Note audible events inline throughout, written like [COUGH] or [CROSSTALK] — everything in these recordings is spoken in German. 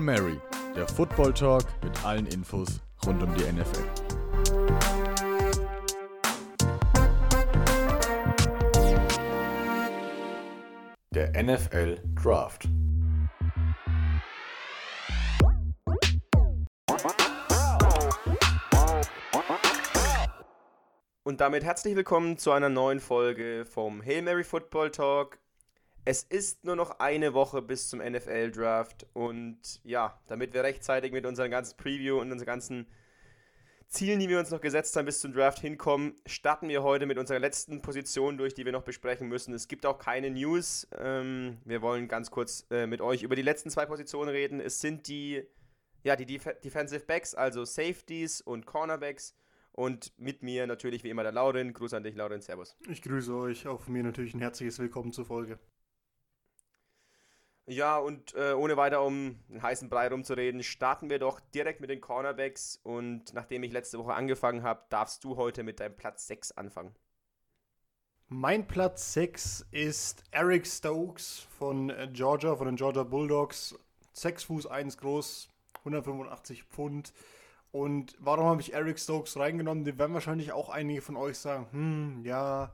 Hail Mary, der Football Talk mit allen Infos rund um die NFL. Der NFL Draft. Und damit herzlich willkommen zu einer neuen Folge vom Hail Mary Football Talk. Es ist nur noch eine Woche bis zum NFL Draft und ja, damit wir rechtzeitig mit unserem ganzen Preview und unseren ganzen Zielen, die wir uns noch gesetzt haben, bis zum Draft hinkommen, starten wir heute mit unserer letzten Position durch, die wir noch besprechen müssen. Es gibt auch keine News. Ähm, wir wollen ganz kurz äh, mit euch über die letzten zwei Positionen reden. Es sind die, ja, die Def Defensive Backs, also Safeties und Cornerbacks. Und mit mir natürlich wie immer der Lauren. Gruß an dich, Lauren. Servus. Ich grüße euch. Auch von mir natürlich ein herzliches Willkommen zur Folge. Ja, und äh, ohne weiter um den heißen Brei rumzureden, starten wir doch direkt mit den Cornerbacks. Und nachdem ich letzte Woche angefangen habe, darfst du heute mit deinem Platz 6 anfangen. Mein Platz 6 ist Eric Stokes von äh, Georgia, von den Georgia Bulldogs. 6 Fuß 1 groß, 185 Pfund. Und warum habe ich Eric Stokes reingenommen? Den werden wahrscheinlich auch einige von euch sagen, hm, ja,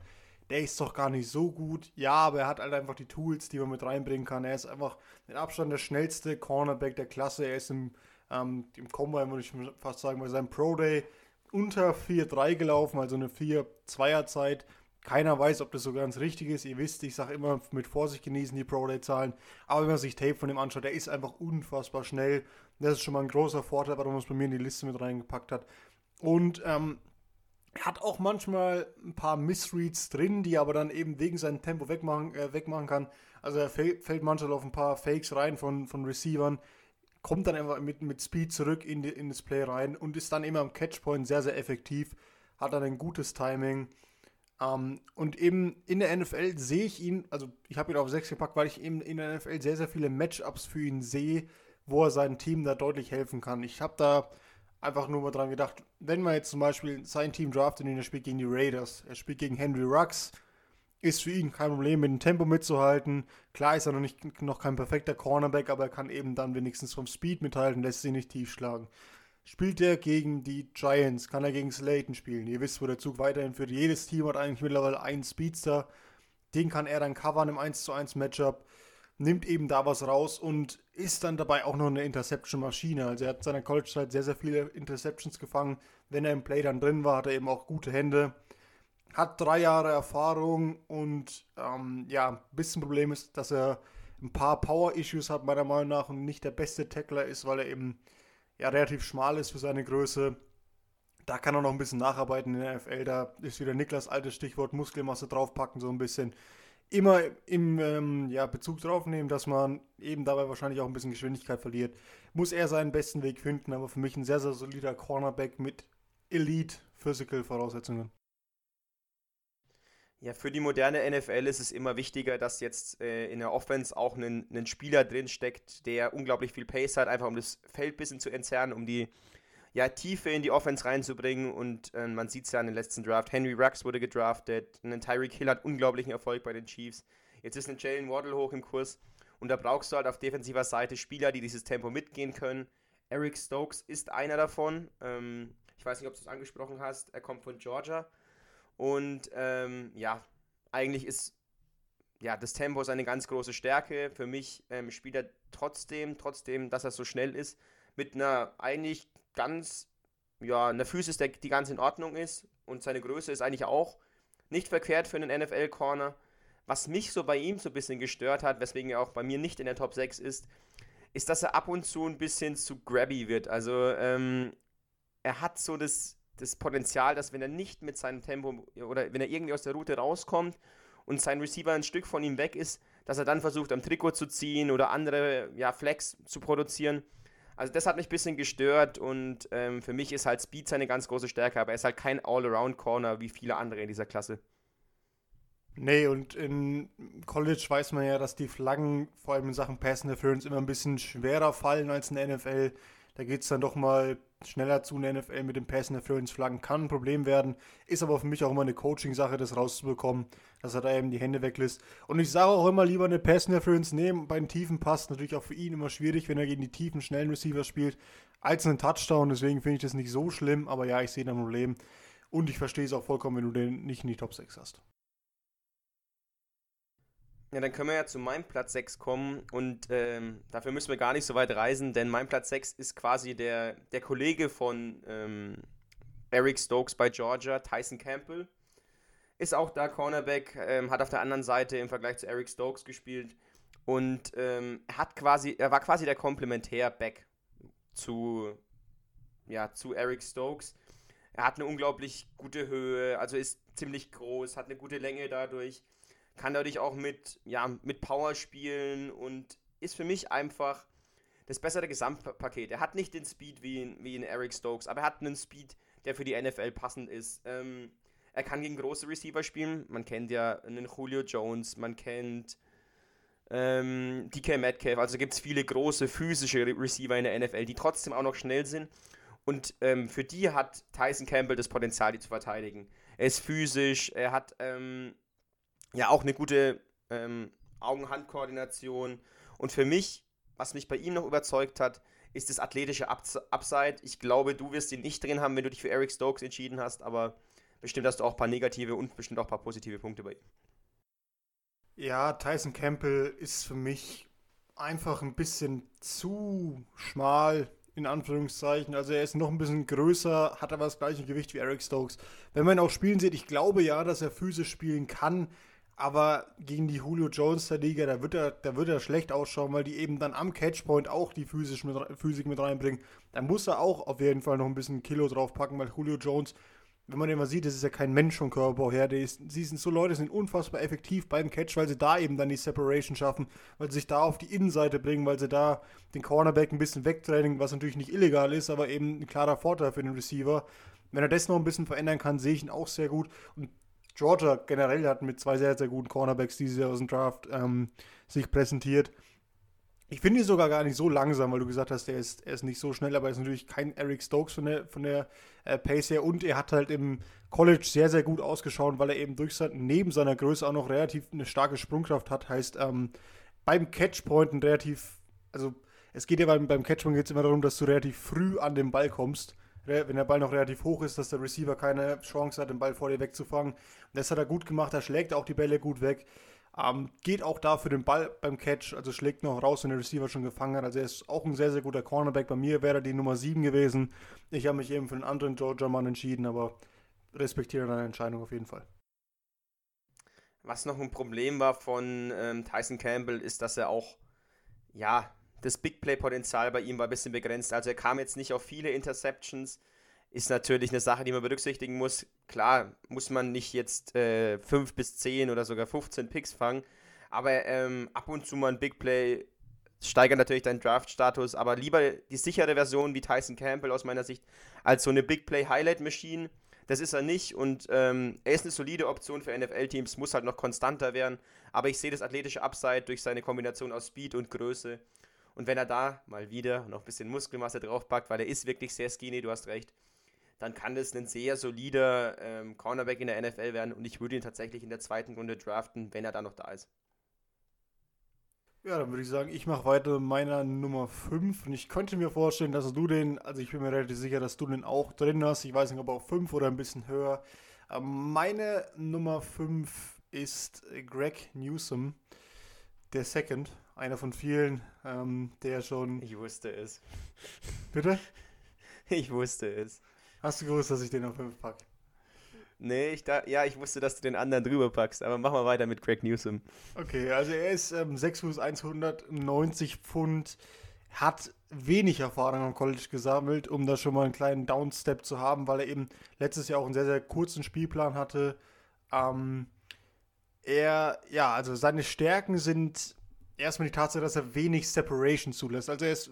der ist doch gar nicht so gut. Ja, aber er hat halt einfach die Tools, die man mit reinbringen kann. Er ist einfach mit Abstand der schnellste Cornerback der Klasse. Er ist im, ähm, im Combine, würde ich fast sagen, bei seinem Pro Day unter 4-3 gelaufen, also eine 4-2er-Zeit. Keiner weiß, ob das so ganz richtig ist. Ihr wisst, ich sage immer mit Vorsicht genießen die Pro Day-Zahlen. Aber wenn man sich Tape von ihm anschaut, der ist einfach unfassbar schnell. Das ist schon mal ein großer Vorteil, warum man es bei mir in die Liste mit reingepackt hat. Und ähm, hat auch manchmal ein paar Missreads drin, die aber dann eben wegen seinem Tempo wegmachen, äh, wegmachen kann. Also er fällt, fällt manchmal auf ein paar Fakes rein von, von Receivern, kommt dann einfach mit, mit Speed zurück in, die, in das Play rein und ist dann immer am Catchpoint sehr, sehr effektiv. Hat dann ein gutes Timing. Ähm, und eben in der NFL sehe ich ihn, also ich habe ihn auf 6 gepackt, weil ich eben in der NFL sehr, sehr viele Matchups für ihn sehe, wo er seinem Team da deutlich helfen kann. Ich habe da einfach nur mal dran gedacht, wenn man jetzt zum Beispiel sein Team draftet und er spielt gegen die Raiders, er spielt gegen Henry Rux, ist für ihn kein Problem, mit dem Tempo mitzuhalten. Klar ist er noch, nicht, noch kein perfekter Cornerback, aber er kann eben dann wenigstens vom Speed mithalten, lässt sich nicht tief schlagen. Spielt er gegen die Giants, kann er gegen Slayton spielen. Ihr wisst, wo der Zug weiterhin führt. Jedes Team hat eigentlich mittlerweile einen Speedster. Den kann er dann covern im 1 zu 1 Matchup nimmt eben da was raus und ist dann dabei auch noch eine Interception-Maschine. Also er hat seiner College-Zeit sehr, sehr viele Interceptions gefangen. Wenn er im Play dann drin war, hat er eben auch gute Hände. Hat drei Jahre Erfahrung und ähm, ja, ein bisschen Problem ist, dass er ein paar Power-Issues hat, meiner Meinung nach, und nicht der beste Tackler ist, weil er eben ja relativ schmal ist für seine Größe. Da kann er noch ein bisschen nacharbeiten in der NFL. Da ist wieder Niklas altes Stichwort Muskelmasse draufpacken, so ein bisschen immer im ähm, ja, Bezug drauf nehmen, dass man eben dabei wahrscheinlich auch ein bisschen Geschwindigkeit verliert. Muss er seinen besten Weg finden, aber für mich ein sehr, sehr solider Cornerback mit Elite Physical Voraussetzungen. Ja, für die moderne NFL ist es immer wichtiger, dass jetzt äh, in der Offense auch ein, Spieler drin steckt, der unglaublich viel Pace hat, einfach um das Feld ein bisschen zu entzerren, um die ja, Tiefe in die Offense reinzubringen. Und äh, man sieht es ja in den letzten Draft. Henry Rux wurde gedraftet. Ein Tyreek Hill hat unglaublichen Erfolg bei den Chiefs. Jetzt ist ein Jalen Waddle hoch im Kurs. Und da brauchst du halt auf defensiver Seite Spieler, die dieses Tempo mitgehen können. Eric Stokes ist einer davon. Ähm, ich weiß nicht, ob du es angesprochen hast. Er kommt von Georgia. Und ähm, ja, eigentlich ist ja, das Tempo seine ganz große Stärke. Für mich ähm, spielt er trotzdem, trotzdem, dass er so schnell ist, mit einer eigentlich ganz, ja, eine Physis, der, die ganz in Ordnung ist und seine Größe ist eigentlich auch nicht verkehrt für einen NFL-Corner. Was mich so bei ihm so ein bisschen gestört hat, weswegen er auch bei mir nicht in der Top 6 ist, ist, dass er ab und zu ein bisschen zu grabby wird. Also ähm, er hat so das, das Potenzial, dass wenn er nicht mit seinem Tempo oder wenn er irgendwie aus der Route rauskommt und sein Receiver ein Stück von ihm weg ist, dass er dann versucht, am Trikot zu ziehen oder andere ja, Flex zu produzieren. Also das hat mich ein bisschen gestört und ähm, für mich ist halt Speed seine ganz große Stärke, aber er ist halt kein All-Around-Corner wie viele andere in dieser Klasse. Nee, und in College weiß man ja, dass die Flaggen vor allem in Sachen Pass Interference immer ein bisschen schwerer fallen als in der NFL. Da geht es dann doch mal schneller zu in der NFL mit dem Pass Interference Flaggen. Kann ein Problem werden. Ist aber für mich auch immer eine Coaching-Sache, das rauszubekommen, dass er da eben die Hände weglässt. Und ich sage auch immer lieber eine Pass Interference nehmen. Bei den Tiefen passt natürlich auch für ihn immer schwierig, wenn er gegen die tiefen, schnellen Receiver spielt, als einen Touchdown. Deswegen finde ich das nicht so schlimm. Aber ja, ich sehe da ein Problem. Und ich verstehe es auch vollkommen, wenn du den nicht in die Top 6 hast. Ja, dann können wir ja zu meinem Platz 6 kommen und ähm, dafür müssen wir gar nicht so weit reisen, denn mein Platz 6 ist quasi der, der Kollege von ähm, Eric Stokes bei Georgia, Tyson Campbell. Ist auch da Cornerback, ähm, hat auf der anderen Seite im Vergleich zu Eric Stokes gespielt und ähm, hat quasi, er war quasi der Komplementär-Back zu, ja, zu Eric Stokes. Er hat eine unglaublich gute Höhe, also ist ziemlich groß, hat eine gute Länge dadurch kann dadurch auch mit, ja, mit Power spielen und ist für mich einfach das bessere Gesamtpaket. Er hat nicht den Speed wie in, wie in Eric Stokes, aber er hat einen Speed, der für die NFL passend ist. Ähm, er kann gegen große Receiver spielen. Man kennt ja einen Julio Jones, man kennt ähm, DK Metcalf. Also gibt es viele große physische Receiver in der NFL, die trotzdem auch noch schnell sind. Und ähm, für die hat Tyson Campbell das Potenzial, die zu verteidigen. Er ist physisch, er hat ähm, ja auch eine gute ähm, Augen-Hand-Koordination. Und für mich, was mich bei ihm noch überzeugt hat, ist das athletische Upside. Ich glaube, du wirst ihn nicht drin haben, wenn du dich für Eric Stokes entschieden hast, aber bestimmt hast du auch ein paar negative und bestimmt auch ein paar positive Punkte bei ihm. Ja, Tyson Campbell ist für mich einfach ein bisschen zu schmal, in Anführungszeichen. Also er ist noch ein bisschen größer, hat aber das gleiche Gewicht wie Eric Stokes. Wenn man ihn auch spielen sieht, ich glaube ja, dass er physisch spielen kann, aber gegen die Julio Jones der Liga, da wird er, da wird er schlecht ausschauen, weil die eben dann am Catchpoint auch die Physisch mit, Physik mit reinbringen. Da muss er auch auf jeden Fall noch ein bisschen Kilo draufpacken, weil Julio Jones, wenn man den mal sieht, das ist ja kein Mensch vom Körperbau her. Die ist, sie sind so Leute, sind unfassbar effektiv beim Catch, weil sie da eben dann die Separation schaffen, weil sie sich da auf die Innenseite bringen, weil sie da den Cornerback ein bisschen wegtraining, was natürlich nicht illegal ist, aber eben ein klarer Vorteil für den Receiver. Wenn er das noch ein bisschen verändern kann, sehe ich ihn auch sehr gut. Und Georgia generell hat mit zwei sehr, sehr guten Cornerbacks dieses Jahr aus dem Draft ähm, sich präsentiert. Ich finde ihn sogar gar nicht so langsam, weil du gesagt hast, er ist, er ist nicht so schnell, aber er ist natürlich kein Eric Stokes von der, von der äh, Pace her. Und er hat halt im College sehr, sehr gut ausgeschaut, weil er eben durch sein, neben seiner Größe auch noch relativ eine starke Sprungkraft hat. Heißt, ähm, beim Catchpoint ein relativ, also es geht ja beim, beim Catchpoint geht's immer darum, dass du relativ früh an den Ball kommst wenn der Ball noch relativ hoch ist, dass der Receiver keine Chance hat, den Ball vor dir wegzufangen. Das hat er gut gemacht, er schlägt auch die Bälle gut weg. Ähm, geht auch da für den Ball beim Catch, also schlägt noch raus, wenn der Receiver schon gefangen hat. Also er ist auch ein sehr, sehr guter Cornerback. Bei mir wäre er die Nummer 7 gewesen. Ich habe mich eben für einen anderen Georgia-Mann entschieden, aber respektiere deine Entscheidung auf jeden Fall. Was noch ein Problem war von ähm, Tyson Campbell, ist, dass er auch, ja, das Big Play-Potenzial bei ihm war ein bisschen begrenzt. Also er kam jetzt nicht auf viele Interceptions. Ist natürlich eine Sache, die man berücksichtigen muss. Klar, muss man nicht jetzt äh, 5 bis 10 oder sogar 15 Picks fangen. Aber ähm, ab und zu mal ein Big Play steigert natürlich deinen Draft-Status. Aber lieber die sichere Version wie Tyson Campbell aus meiner Sicht als so eine Big Play Highlight Machine. Das ist er nicht und ähm, er ist eine solide Option für NFL-Teams, muss halt noch konstanter werden. Aber ich sehe das athletische Upside durch seine Kombination aus Speed und Größe und wenn er da mal wieder noch ein bisschen Muskelmasse draufpackt, weil er ist wirklich sehr skinny, du hast recht, dann kann das ein sehr solider ähm, Cornerback in der NFL werden und ich würde ihn tatsächlich in der zweiten Runde draften, wenn er da noch da ist. Ja, dann würde ich sagen, ich mache weiter mit meiner Nummer 5 und ich könnte mir vorstellen, dass du den, also ich bin mir relativ sicher, dass du den auch drin hast. Ich weiß nicht, ob auf 5 oder ein bisschen höher. Ähm, meine Nummer 5 ist Greg Newsom, der Second einer von vielen, ähm, der schon. Ich wusste es. Bitte? Ich wusste es. Hast du gewusst, dass ich den auf 5 packe? Nee, ich da, ja, ich wusste, dass du den anderen drüber packst, aber mach mal weiter mit Craig Newsom. Okay, also er ist ähm, 6 Fuß 190 Pfund, hat wenig Erfahrung am College gesammelt, um da schon mal einen kleinen Downstep zu haben, weil er eben letztes Jahr auch einen sehr, sehr kurzen Spielplan hatte. Ähm, er, ja, also seine Stärken sind erstmal die Tatsache, dass er wenig Separation zulässt. Also er ist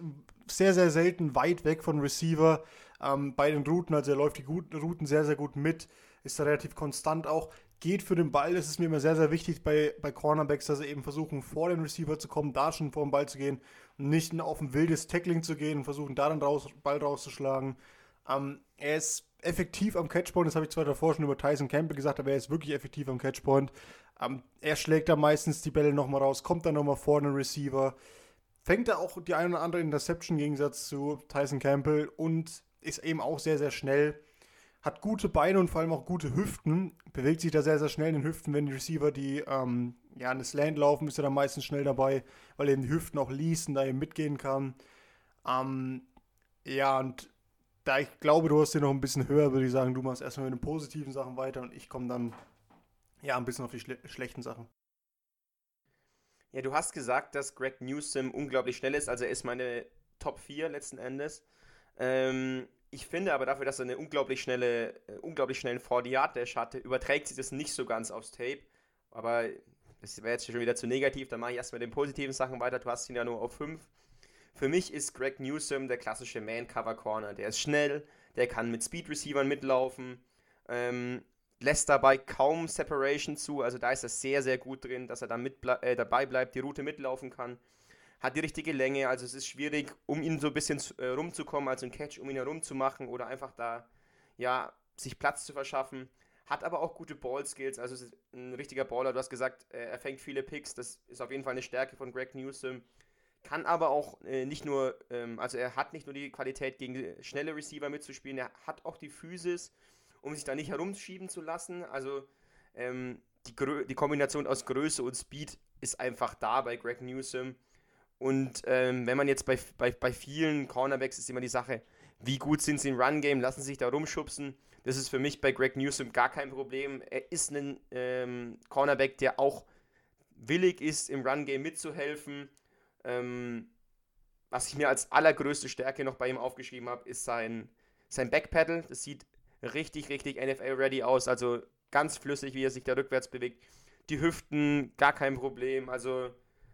sehr, sehr selten weit weg von Receiver ähm, bei den Routen. Also er läuft die guten Routen sehr, sehr gut mit, ist da relativ konstant auch. geht für den Ball. Das ist mir immer sehr, sehr wichtig bei, bei Cornerbacks, dass sie eben versuchen, vor den Receiver zu kommen, da schon vor den Ball zu gehen und nicht auf ein wildes Tackling zu gehen und versuchen, da dann raus, Ball rauszuschlagen. Ähm, er ist effektiv am Catchpoint, das habe ich zwar davor schon über Tyson Campbell gesagt, aber er ist wirklich effektiv am Catchpoint. Ähm, er schlägt da meistens die Bälle nochmal raus, kommt dann nochmal vor den Receiver, fängt da auch die eine oder andere Interception im Gegensatz zu Tyson Campbell und ist eben auch sehr, sehr schnell. Hat gute Beine und vor allem auch gute Hüften, bewegt sich da sehr, sehr schnell in den Hüften, wenn die Receiver, die ähm, ja an das Land laufen, ist er da meistens schnell dabei, weil er die Hüften auch liest und da eben mitgehen kann. Ähm, ja, und da ich glaube, du hast hier noch ein bisschen höher, würde ich sagen, du machst erstmal mit den positiven Sachen weiter und ich komme dann ja ein bisschen auf die schle schlechten Sachen. Ja, du hast gesagt, dass Greg Newsom unglaublich schnell ist, also er ist meine Top 4 letzten Endes. Ähm, ich finde aber dafür, dass er eine unglaublich schnelle, äh, unglaublich schnellen 40-Yard-Dash hatte, überträgt sich das nicht so ganz aufs Tape. Aber das wäre jetzt schon wieder zu negativ, dann mache ich erst mit den positiven Sachen weiter. Du hast ihn ja nur auf 5. Für mich ist Greg Newsom der klassische Man-Cover-Corner. Der ist schnell, der kann mit Speed-Receivern mitlaufen, ähm, lässt dabei kaum Separation zu. Also da ist er sehr, sehr gut drin, dass er da mit, äh, dabei bleibt, die Route mitlaufen kann hat die richtige Länge, also es ist schwierig, um ihn so ein bisschen äh, rumzukommen, also ein Catch um ihn herum zu machen oder einfach da, ja, sich Platz zu verschaffen. Hat aber auch gute Ball-Skills, also ist ein richtiger Baller. Du hast gesagt, äh, er fängt viele Picks, das ist auf jeden Fall eine Stärke von Greg Newsom. Kann aber auch äh, nicht nur, ähm, also er hat nicht nur die Qualität, gegen schnelle Receiver mitzuspielen, er hat auch die Physis, um sich da nicht herumschieben zu lassen. Also ähm, die, die Kombination aus Größe und Speed ist einfach da bei Greg Newsom. Und ähm, wenn man jetzt bei, bei, bei vielen Cornerbacks ist immer die Sache, wie gut sind sie im Run-Game, lassen sich da rumschubsen. Das ist für mich bei Greg Newsom gar kein Problem. Er ist ein ähm, Cornerback, der auch willig ist, im Run-Game mitzuhelfen. Ähm, was ich mir als allergrößte Stärke noch bei ihm aufgeschrieben habe, ist sein, sein Backpedal. Das sieht richtig, richtig NFL-ready aus. Also ganz flüssig, wie er sich da rückwärts bewegt. Die Hüften, gar kein Problem. Also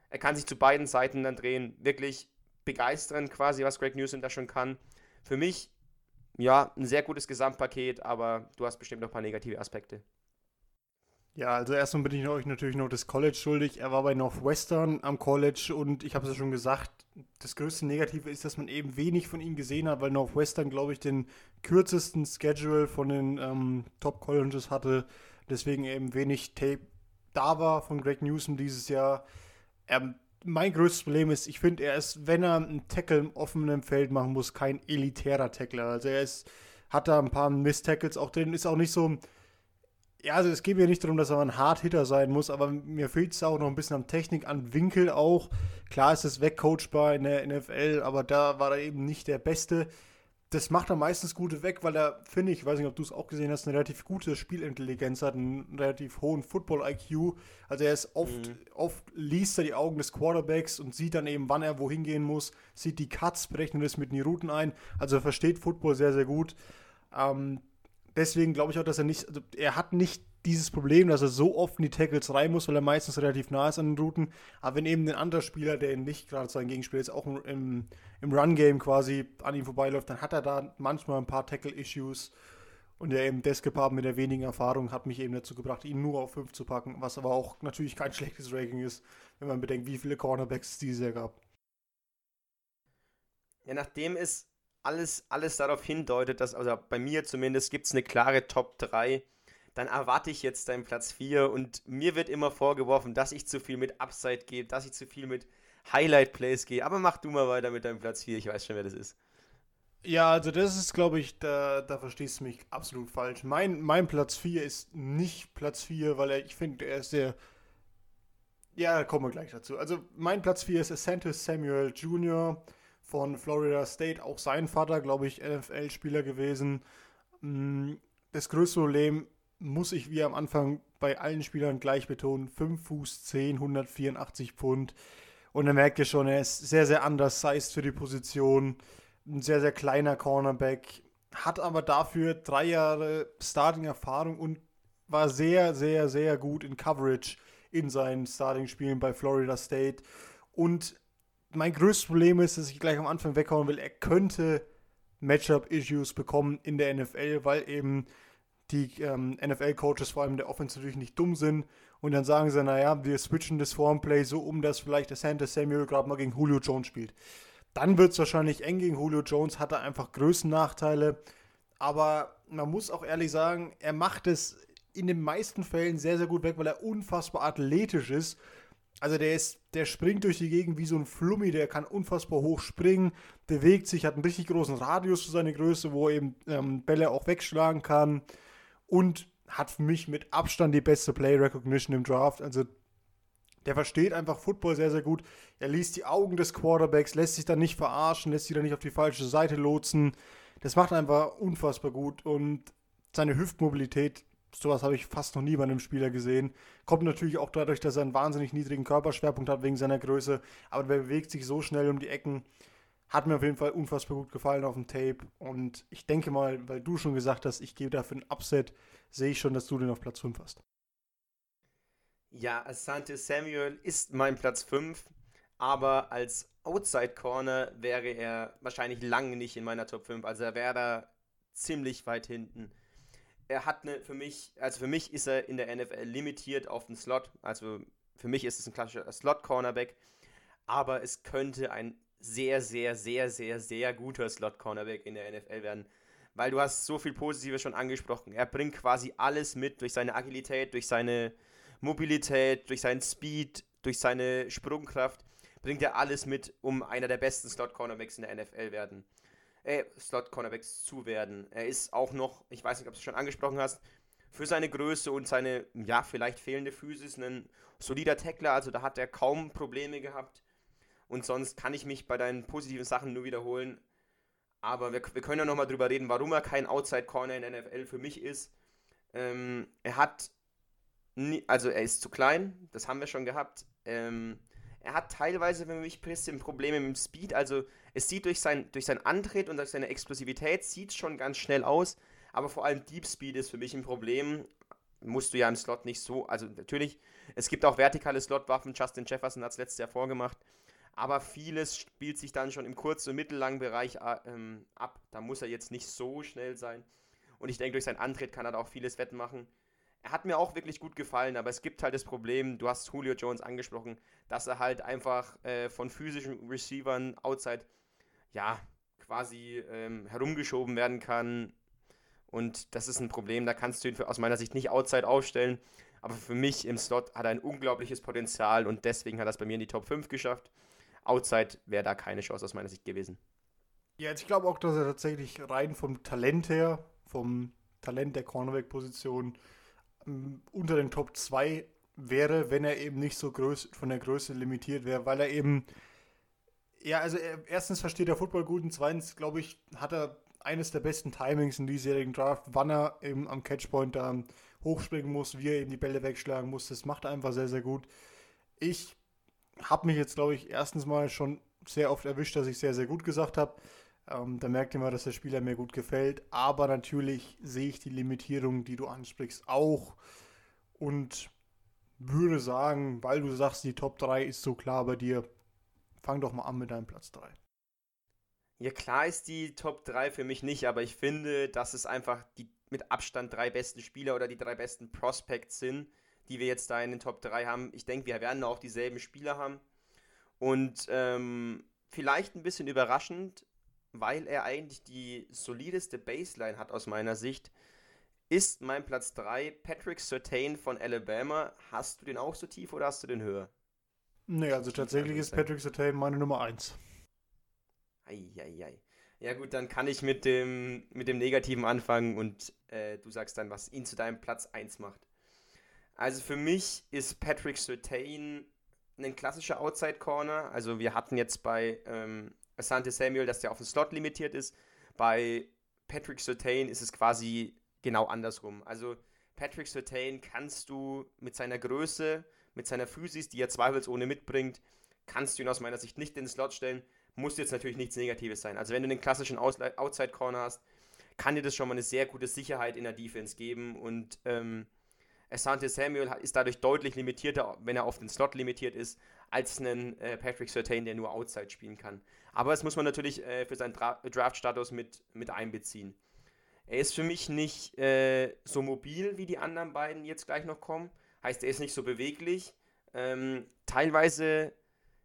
er kann sich zu beiden Seiten dann drehen. Wirklich begeisternd quasi, was Greg Newsom da schon kann. Für mich, ja, ein sehr gutes Gesamtpaket, aber du hast bestimmt noch ein paar negative Aspekte. Ja, also erstmal bin ich euch natürlich noch das College schuldig. Er war bei Northwestern am College und ich habe es ja schon gesagt, das größte Negative ist, dass man eben wenig von ihm gesehen hat, weil Northwestern, glaube ich, den kürzesten Schedule von den ähm, Top-Colleges hatte. Deswegen eben wenig Tape da war von Greg Newsom dieses Jahr. Er, mein größtes Problem ist, ich finde, er ist, wenn er einen Tackle im offenen Feld machen muss, kein elitärer Tackler. Also er ist, hat da ein paar Miss-Tackles auch drin, ist auch nicht so. Ja, also es geht mir nicht darum, dass er ein Hard-Hitter sein muss, aber mir fehlt es auch noch ein bisschen an Technik, an Winkel auch. Klar ist es wegcoachbar in der NFL, aber da war er eben nicht der Beste das macht er meistens gute weg, weil er, finde ich, ich weiß nicht, ob du es auch gesehen hast, eine relativ gute Spielintelligenz hat, einen relativ hohen Football-IQ. Also er ist oft, mhm. oft liest er die Augen des Quarterbacks und sieht dann eben, wann er wohin gehen muss, sieht die Cuts, berechnet es mit den Routen ein. Also er versteht Football sehr, sehr gut. Ähm, deswegen glaube ich auch, dass er nicht, also er hat nicht dieses Problem, dass er so oft in die Tackles rein muss, weil er meistens relativ nah ist an den Routen. Aber wenn eben ein anderer Spieler, der nicht gerade sein Gegenspieler ist, auch im, im Run-Game quasi an ihm vorbeiläuft, dann hat er da manchmal ein paar Tackle-Issues. Und der eben Deskepaar mit der wenigen Erfahrung hat mich eben dazu gebracht, ihn nur auf 5 zu packen, was aber auch natürlich kein [LAUGHS] schlechtes Ranking ist, wenn man bedenkt, wie viele Cornerbacks es dieses Jahr gab. Ja, nachdem es alles, alles darauf hindeutet, dass, also bei mir zumindest, gibt es eine klare Top 3 dann erwarte ich jetzt deinen Platz 4 und mir wird immer vorgeworfen, dass ich zu viel mit Upside gehe, dass ich zu viel mit Highlight Plays gehe. Aber mach du mal weiter mit deinem Platz 4, ich weiß schon, wer das ist. Ja, also das ist, glaube ich, da, da verstehst du mich absolut falsch. Mein, mein Platz 4 ist nicht Platz 4, weil er, ich finde, er ist sehr. Ja, kommen wir gleich dazu. Also mein Platz 4 ist Asantis Samuel Jr. von Florida State, auch sein Vater, glaube ich, NFL-Spieler gewesen. Mm, das größte Problem muss ich wie am Anfang bei allen Spielern gleich betonen, 5 Fuß 10, 184 Pfund. Und er merkt ja schon, er ist sehr, sehr undersized für die Position. Ein sehr, sehr kleiner Cornerback. Hat aber dafür drei Jahre Starting-Erfahrung und war sehr, sehr, sehr gut in Coverage in seinen Starting-Spielen bei Florida State. Und mein größtes Problem ist, dass ich gleich am Anfang weghauen will, er könnte Matchup-Issues bekommen in der NFL, weil eben die ähm, NFL-Coaches, vor allem der Offense, natürlich nicht dumm sind und dann sagen sie, naja, wir switchen das Formplay so um, dass vielleicht der Santa Samuel gerade mal gegen Julio Jones spielt. Dann wird es wahrscheinlich eng gegen Julio Jones, hat er einfach Größennachteile. Aber man muss auch ehrlich sagen, er macht es in den meisten Fällen sehr, sehr gut weg, weil er unfassbar athletisch ist. Also der ist, der springt durch die Gegend wie so ein Flummi, der kann unfassbar hoch springen, bewegt sich, hat einen richtig großen Radius für seine Größe, wo er eben ähm, Bälle auch wegschlagen kann und hat für mich mit Abstand die beste Play Recognition im Draft. Also der versteht einfach Football sehr, sehr gut. Er liest die Augen des Quarterbacks, lässt sich dann nicht verarschen, lässt sich dann nicht auf die falsche Seite lotsen. Das macht einfach unfassbar gut und seine Hüftmobilität, sowas habe ich fast noch nie bei einem Spieler gesehen. Kommt natürlich auch dadurch, dass er einen wahnsinnig niedrigen Körperschwerpunkt hat wegen seiner Größe, aber der bewegt sich so schnell um die Ecken. Hat mir auf jeden Fall unfassbar gut gefallen auf dem Tape und ich denke mal, weil du schon gesagt hast, ich gehe dafür ein Upset, sehe ich schon, dass du den auf Platz 5 hast. Ja, Asante Samuel ist mein Platz 5, aber als Outside Corner wäre er wahrscheinlich lange nicht in meiner Top 5. Also er wäre da ziemlich weit hinten. Er hat eine, für mich, also für mich ist er in der NFL limitiert auf den Slot. Also für mich ist es ein klassischer Slot-Cornerback. Aber es könnte ein sehr, sehr, sehr, sehr, sehr guter Slot-Cornerback in der NFL werden. Weil du hast so viel Positives schon angesprochen. Er bringt quasi alles mit durch seine Agilität, durch seine Mobilität, durch seinen Speed, durch seine Sprungkraft, bringt er alles mit, um einer der besten Slot-Cornerbacks in der NFL werden. Äh, Slot-Cornerbacks zu werden. Er ist auch noch, ich weiß nicht, ob du es schon angesprochen hast, für seine Größe und seine, ja, vielleicht fehlende Physis ein solider Tackler, also da hat er kaum Probleme gehabt. Und sonst kann ich mich bei deinen positiven Sachen nur wiederholen. Aber wir, wir können ja nochmal drüber reden, warum er kein Outside Corner in der NFL für mich ist. Ähm, er hat also er ist zu klein, das haben wir schon gehabt. Ähm, er hat teilweise für mich ein bisschen Probleme mit dem Speed. Also es sieht durch sein, durch sein Antritt und durch seine Explosivität sieht schon ganz schnell aus, aber vor allem Deep Speed ist für mich ein Problem. Musst du ja im Slot nicht so, also natürlich, es gibt auch vertikale Slotwaffen, Justin Jefferson hat es letztes Jahr vorgemacht, aber vieles spielt sich dann schon im kurzen und mittellangen Bereich äh, ähm, ab. Da muss er jetzt nicht so schnell sein. Und ich denke, durch seinen Antritt kann er da auch vieles wettmachen. Er hat mir auch wirklich gut gefallen, aber es gibt halt das Problem, du hast Julio Jones angesprochen, dass er halt einfach äh, von physischen Receivern outside, ja, quasi ähm, herumgeschoben werden kann. Und das ist ein Problem, da kannst du ihn für, aus meiner Sicht nicht outside aufstellen. Aber für mich im Slot hat er ein unglaubliches Potenzial und deswegen hat er es bei mir in die Top 5 geschafft. Outside wäre da keine Chance aus meiner Sicht gewesen. Ja, ich glaube auch, dass er tatsächlich rein vom Talent her, vom Talent der Cornerback-Position, unter den Top 2 wäre, wenn er eben nicht so groß, von der Größe limitiert wäre, weil er eben, ja, also er, erstens versteht er Football gut und zweitens, glaube ich, hat er eines der besten Timings in diesjährigen Draft, wann er eben am Catchpoint da hochspringen muss, wie er eben die Bälle wegschlagen muss. Das macht er einfach sehr, sehr gut. Ich habe mich jetzt, glaube ich, erstens mal schon sehr oft erwischt, dass ich sehr, sehr gut gesagt habe. Ähm, da merkt ihr mal, dass der Spieler mir gut gefällt. Aber natürlich sehe ich die Limitierung, die du ansprichst, auch. Und würde sagen, weil du sagst, die Top 3 ist so klar bei dir, fang doch mal an mit deinem Platz 3. Ja, klar ist die Top 3 für mich nicht, aber ich finde, dass es einfach die mit Abstand drei besten Spieler oder die drei besten Prospects sind, die wir jetzt da in den Top 3 haben. Ich denke, wir werden auch dieselben Spieler haben. Und ähm, vielleicht ein bisschen überraschend, weil er eigentlich die solideste Baseline hat aus meiner Sicht, ist mein Platz 3 Patrick Sertain von Alabama. Hast du den auch so tief oder hast du den höher? Nee, also tatsächlich ist Patrick Sertain meine Nummer 1. Eieiei. Ja gut, dann kann ich mit dem, mit dem Negativen anfangen und äh, du sagst dann, was ihn zu deinem Platz 1 macht. Also für mich ist Patrick Sertain ein klassischer Outside Corner. Also wir hatten jetzt bei ähm, Asante Samuel, dass der auf den Slot limitiert ist. Bei Patrick Sertain ist es quasi genau andersrum. Also Patrick Sertain kannst du mit seiner Größe, mit seiner Physis, die er zweifelsohne mitbringt, kannst du ihn aus meiner Sicht nicht in den Slot stellen. Muss jetzt natürlich nichts Negatives sein. Also wenn du den klassischen Outside Corner hast, kann dir das schon mal eine sehr gute Sicherheit in der Defense geben und ähm, Asante Samuel ist dadurch deutlich limitierter, wenn er auf den Slot limitiert ist, als einen äh, Patrick Sertain, der nur Outside spielen kann. Aber das muss man natürlich äh, für seinen Dra Draft-Status mit, mit einbeziehen. Er ist für mich nicht äh, so mobil wie die anderen beiden jetzt gleich noch kommen. Heißt, er ist nicht so beweglich. Ähm, teilweise,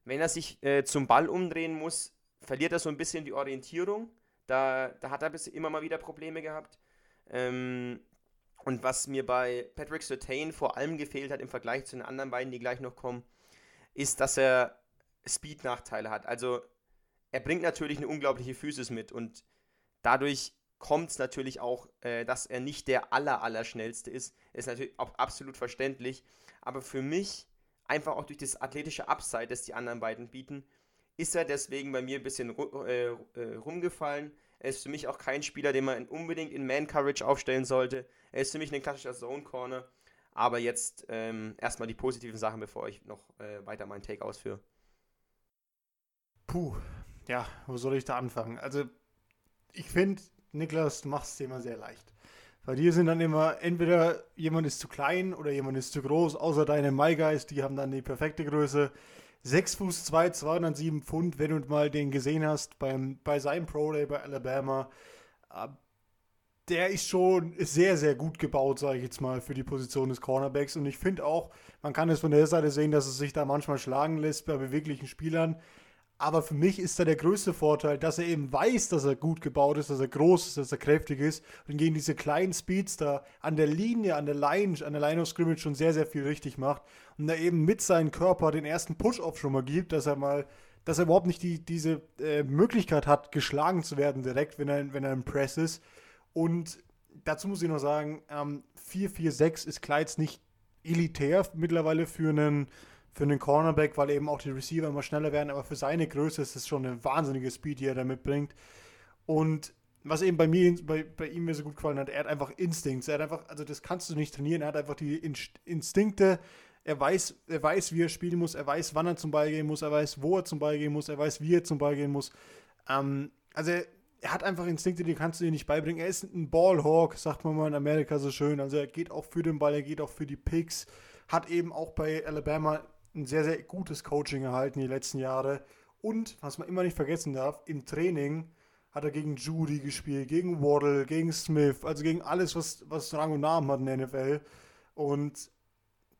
wenn er sich äh, zum Ball umdrehen muss, verliert er so ein bisschen die Orientierung. Da, da hat er bis immer mal wieder Probleme gehabt. Ähm, und was mir bei Patrick Sertain vor allem gefehlt hat im Vergleich zu den anderen beiden, die gleich noch kommen, ist, dass er Speed-Nachteile hat. Also er bringt natürlich eine unglaubliche Physis mit und dadurch kommt es natürlich auch, äh, dass er nicht der aller, aller ist. Ist natürlich auch absolut verständlich. Aber für mich, einfach auch durch das athletische Upside, das die anderen beiden bieten, ist er deswegen bei mir ein bisschen äh, äh, rumgefallen. Er ist für mich auch kein Spieler, den man unbedingt in Man-Coverage aufstellen sollte. Er ist für mich ein klassischer Zone-Corner. Aber jetzt ähm, erstmal die positiven Sachen, bevor ich noch äh, weiter meinen Take ausführe. Puh, ja, wo soll ich da anfangen? Also, ich finde, Niklas, du machst es immer sehr leicht. Bei dir sind dann immer entweder jemand ist zu klein oder jemand ist zu groß, außer deine MyGuys, die haben dann die perfekte Größe. 6 Fuß 2, 207 Pfund, wenn du mal den gesehen hast beim, bei seinem Pro Day bei Alabama. Der ist schon sehr, sehr gut gebaut, sage ich jetzt mal, für die Position des Cornerbacks. Und ich finde auch, man kann es von der Seite sehen, dass es sich da manchmal schlagen lässt bei beweglichen Spielern. Aber für mich ist da der größte Vorteil, dass er eben weiß, dass er gut gebaut ist, dass er groß ist, dass er kräftig ist und gegen diese kleinen Speedster an der Linie, an der Line, an der Line of Scrimmage schon sehr, sehr viel richtig macht und er eben mit seinem Körper den ersten Push-Off schon mal gibt, dass er mal, dass er überhaupt nicht die, diese äh, Möglichkeit hat, geschlagen zu werden direkt, wenn er, wenn er im Press ist. Und dazu muss ich noch sagen, ähm, 4-4-6 ist Kleids nicht elitär mittlerweile für einen für einen Cornerback, weil eben auch die Receiver immer schneller werden, aber für seine Größe ist es schon eine wahnsinnige Speed, die er da mitbringt. Und was eben bei mir, bei, bei ihm mir so gut gefallen hat, er hat einfach Instincts. Er hat einfach, also das kannst du nicht trainieren, er hat einfach die Instinkte. Er weiß, er weiß, wie er spielen muss, er weiß, wann er zum Ball gehen muss, er weiß, wo er zum Ball gehen muss, er weiß, wie er zum Ball gehen muss. Ähm, also er, hat einfach Instinkte, die kannst du dir nicht beibringen. Er ist ein Ballhawk, sagt man mal in Amerika so schön. Also er geht auch für den Ball, er geht auch für die Picks. Hat eben auch bei Alabama ein sehr, sehr gutes Coaching erhalten die letzten Jahre. Und, was man immer nicht vergessen darf, im Training hat er gegen Judy gespielt, gegen Waddle, gegen Smith, also gegen alles, was, was Rang und Namen hat in der NFL. Und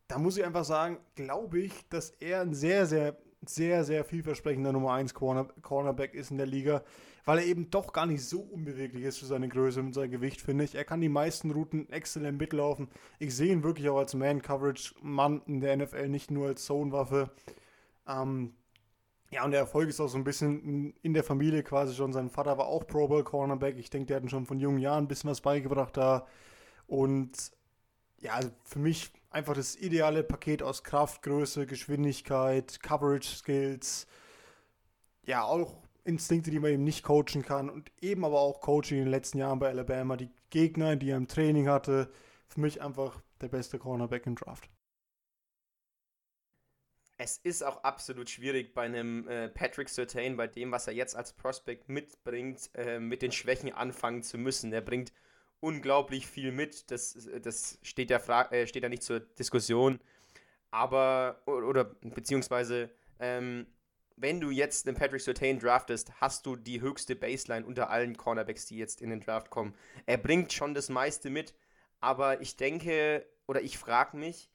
da muss ich einfach sagen, glaube ich, dass er ein sehr, sehr, sehr, sehr vielversprechender Nummer 1 Corner, Cornerback ist in der Liga weil er eben doch gar nicht so unbeweglich ist für seine Größe und sein Gewicht, finde ich. Er kann die meisten Routen exzellent mitlaufen. Ich sehe ihn wirklich auch als Man-Coverage-Mann in der NFL, nicht nur als Zone-Waffe. Ähm, ja, und der Erfolg ist auch so ein bisschen in der Familie quasi schon. Sein Vater war auch Pro Bowl Cornerback. Ich denke, der hat ihn schon von jungen Jahren ein bisschen was beigebracht da. Und ja, also für mich einfach das ideale Paket aus Kraft, Größe, Geschwindigkeit, Coverage Skills. Ja, auch Instinkte, die man eben nicht coachen kann und eben aber auch Coaching in den letzten Jahren bei Alabama, die Gegner, die er im Training hatte, für mich einfach der beste Cornerback im Draft. Es ist auch absolut schwierig bei einem äh, Patrick Sertain, bei dem, was er jetzt als Prospect mitbringt, äh, mit den Schwächen anfangen zu müssen. Er bringt unglaublich viel mit, das, das steht, ja äh, steht ja nicht zur Diskussion. Aber, oder, beziehungsweise, ähm, wenn du jetzt einen Patrick Sertain draftest, hast du die höchste Baseline unter allen Cornerbacks, die jetzt in den Draft kommen. Er bringt schon das meiste mit, aber ich denke oder ich frage mich,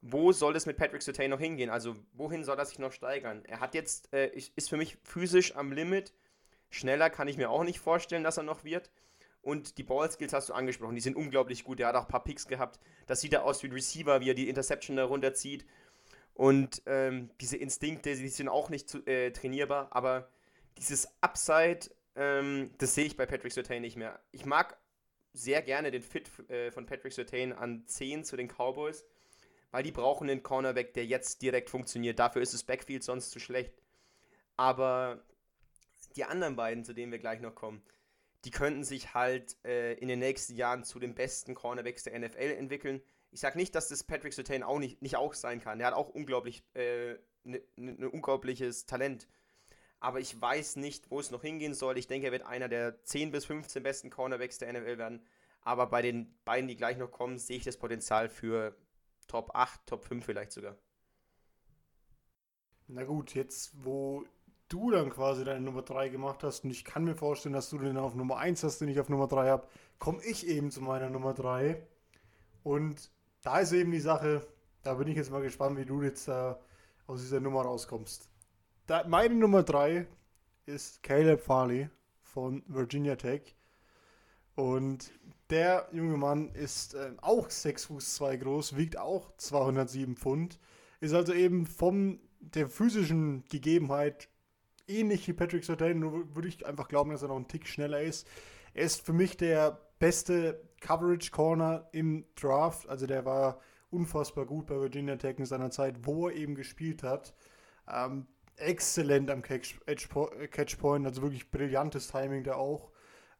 wo soll es mit Patrick Sertain noch hingehen? Also wohin soll er sich noch steigern? Er hat jetzt, äh, ist für mich physisch am Limit. Schneller kann ich mir auch nicht vorstellen, dass er noch wird. Und die Ballskills hast du angesprochen, die sind unglaublich gut. Er hat auch ein paar Picks gehabt. Das sieht er aus wie ein Receiver, wie er die Interception da runterzieht. Und ähm, diese Instinkte, die sind auch nicht zu, äh, trainierbar, aber dieses Upside, ähm, das sehe ich bei Patrick Sertain nicht mehr. Ich mag sehr gerne den Fit äh, von Patrick Sertain an 10 zu den Cowboys, weil die brauchen einen Cornerback, der jetzt direkt funktioniert. Dafür ist das Backfield sonst zu schlecht. Aber die anderen beiden, zu denen wir gleich noch kommen, die könnten sich halt äh, in den nächsten Jahren zu den besten Cornerbacks der NFL entwickeln. Ich sage nicht, dass das Patrick Sertain auch nicht, nicht auch sein kann. Der hat auch unglaublich äh, ne, ne, ne unglaubliches Talent. Aber ich weiß nicht, wo es noch hingehen soll. Ich denke, er wird einer der 10 bis 15 besten Cornerbacks der NFL werden. Aber bei den beiden, die gleich noch kommen, sehe ich das Potenzial für Top 8, Top 5 vielleicht sogar. Na gut, jetzt wo du dann quasi deine Nummer 3 gemacht hast und ich kann mir vorstellen, dass du den auf Nummer 1 hast, den ich auf Nummer 3 habe, komme ich eben zu meiner Nummer 3. Und da ist eben die Sache, da bin ich jetzt mal gespannt, wie du jetzt da aus dieser Nummer rauskommst. Da, meine Nummer 3 ist Caleb Farley von Virginia Tech. Und der junge Mann ist äh, auch 6 Fuß 2 groß, wiegt auch 207 Pfund, ist also eben von der physischen Gegebenheit ähnlich wie Patrick Surtain, nur würde ich einfach glauben, dass er noch einen Tick schneller ist. Er ist für mich der beste Coverage Corner im Draft, also der war unfassbar gut bei Virginia Tech in seiner Zeit, wo er eben gespielt hat. Ähm, exzellent am Catchpoint, also wirklich brillantes Timing da auch.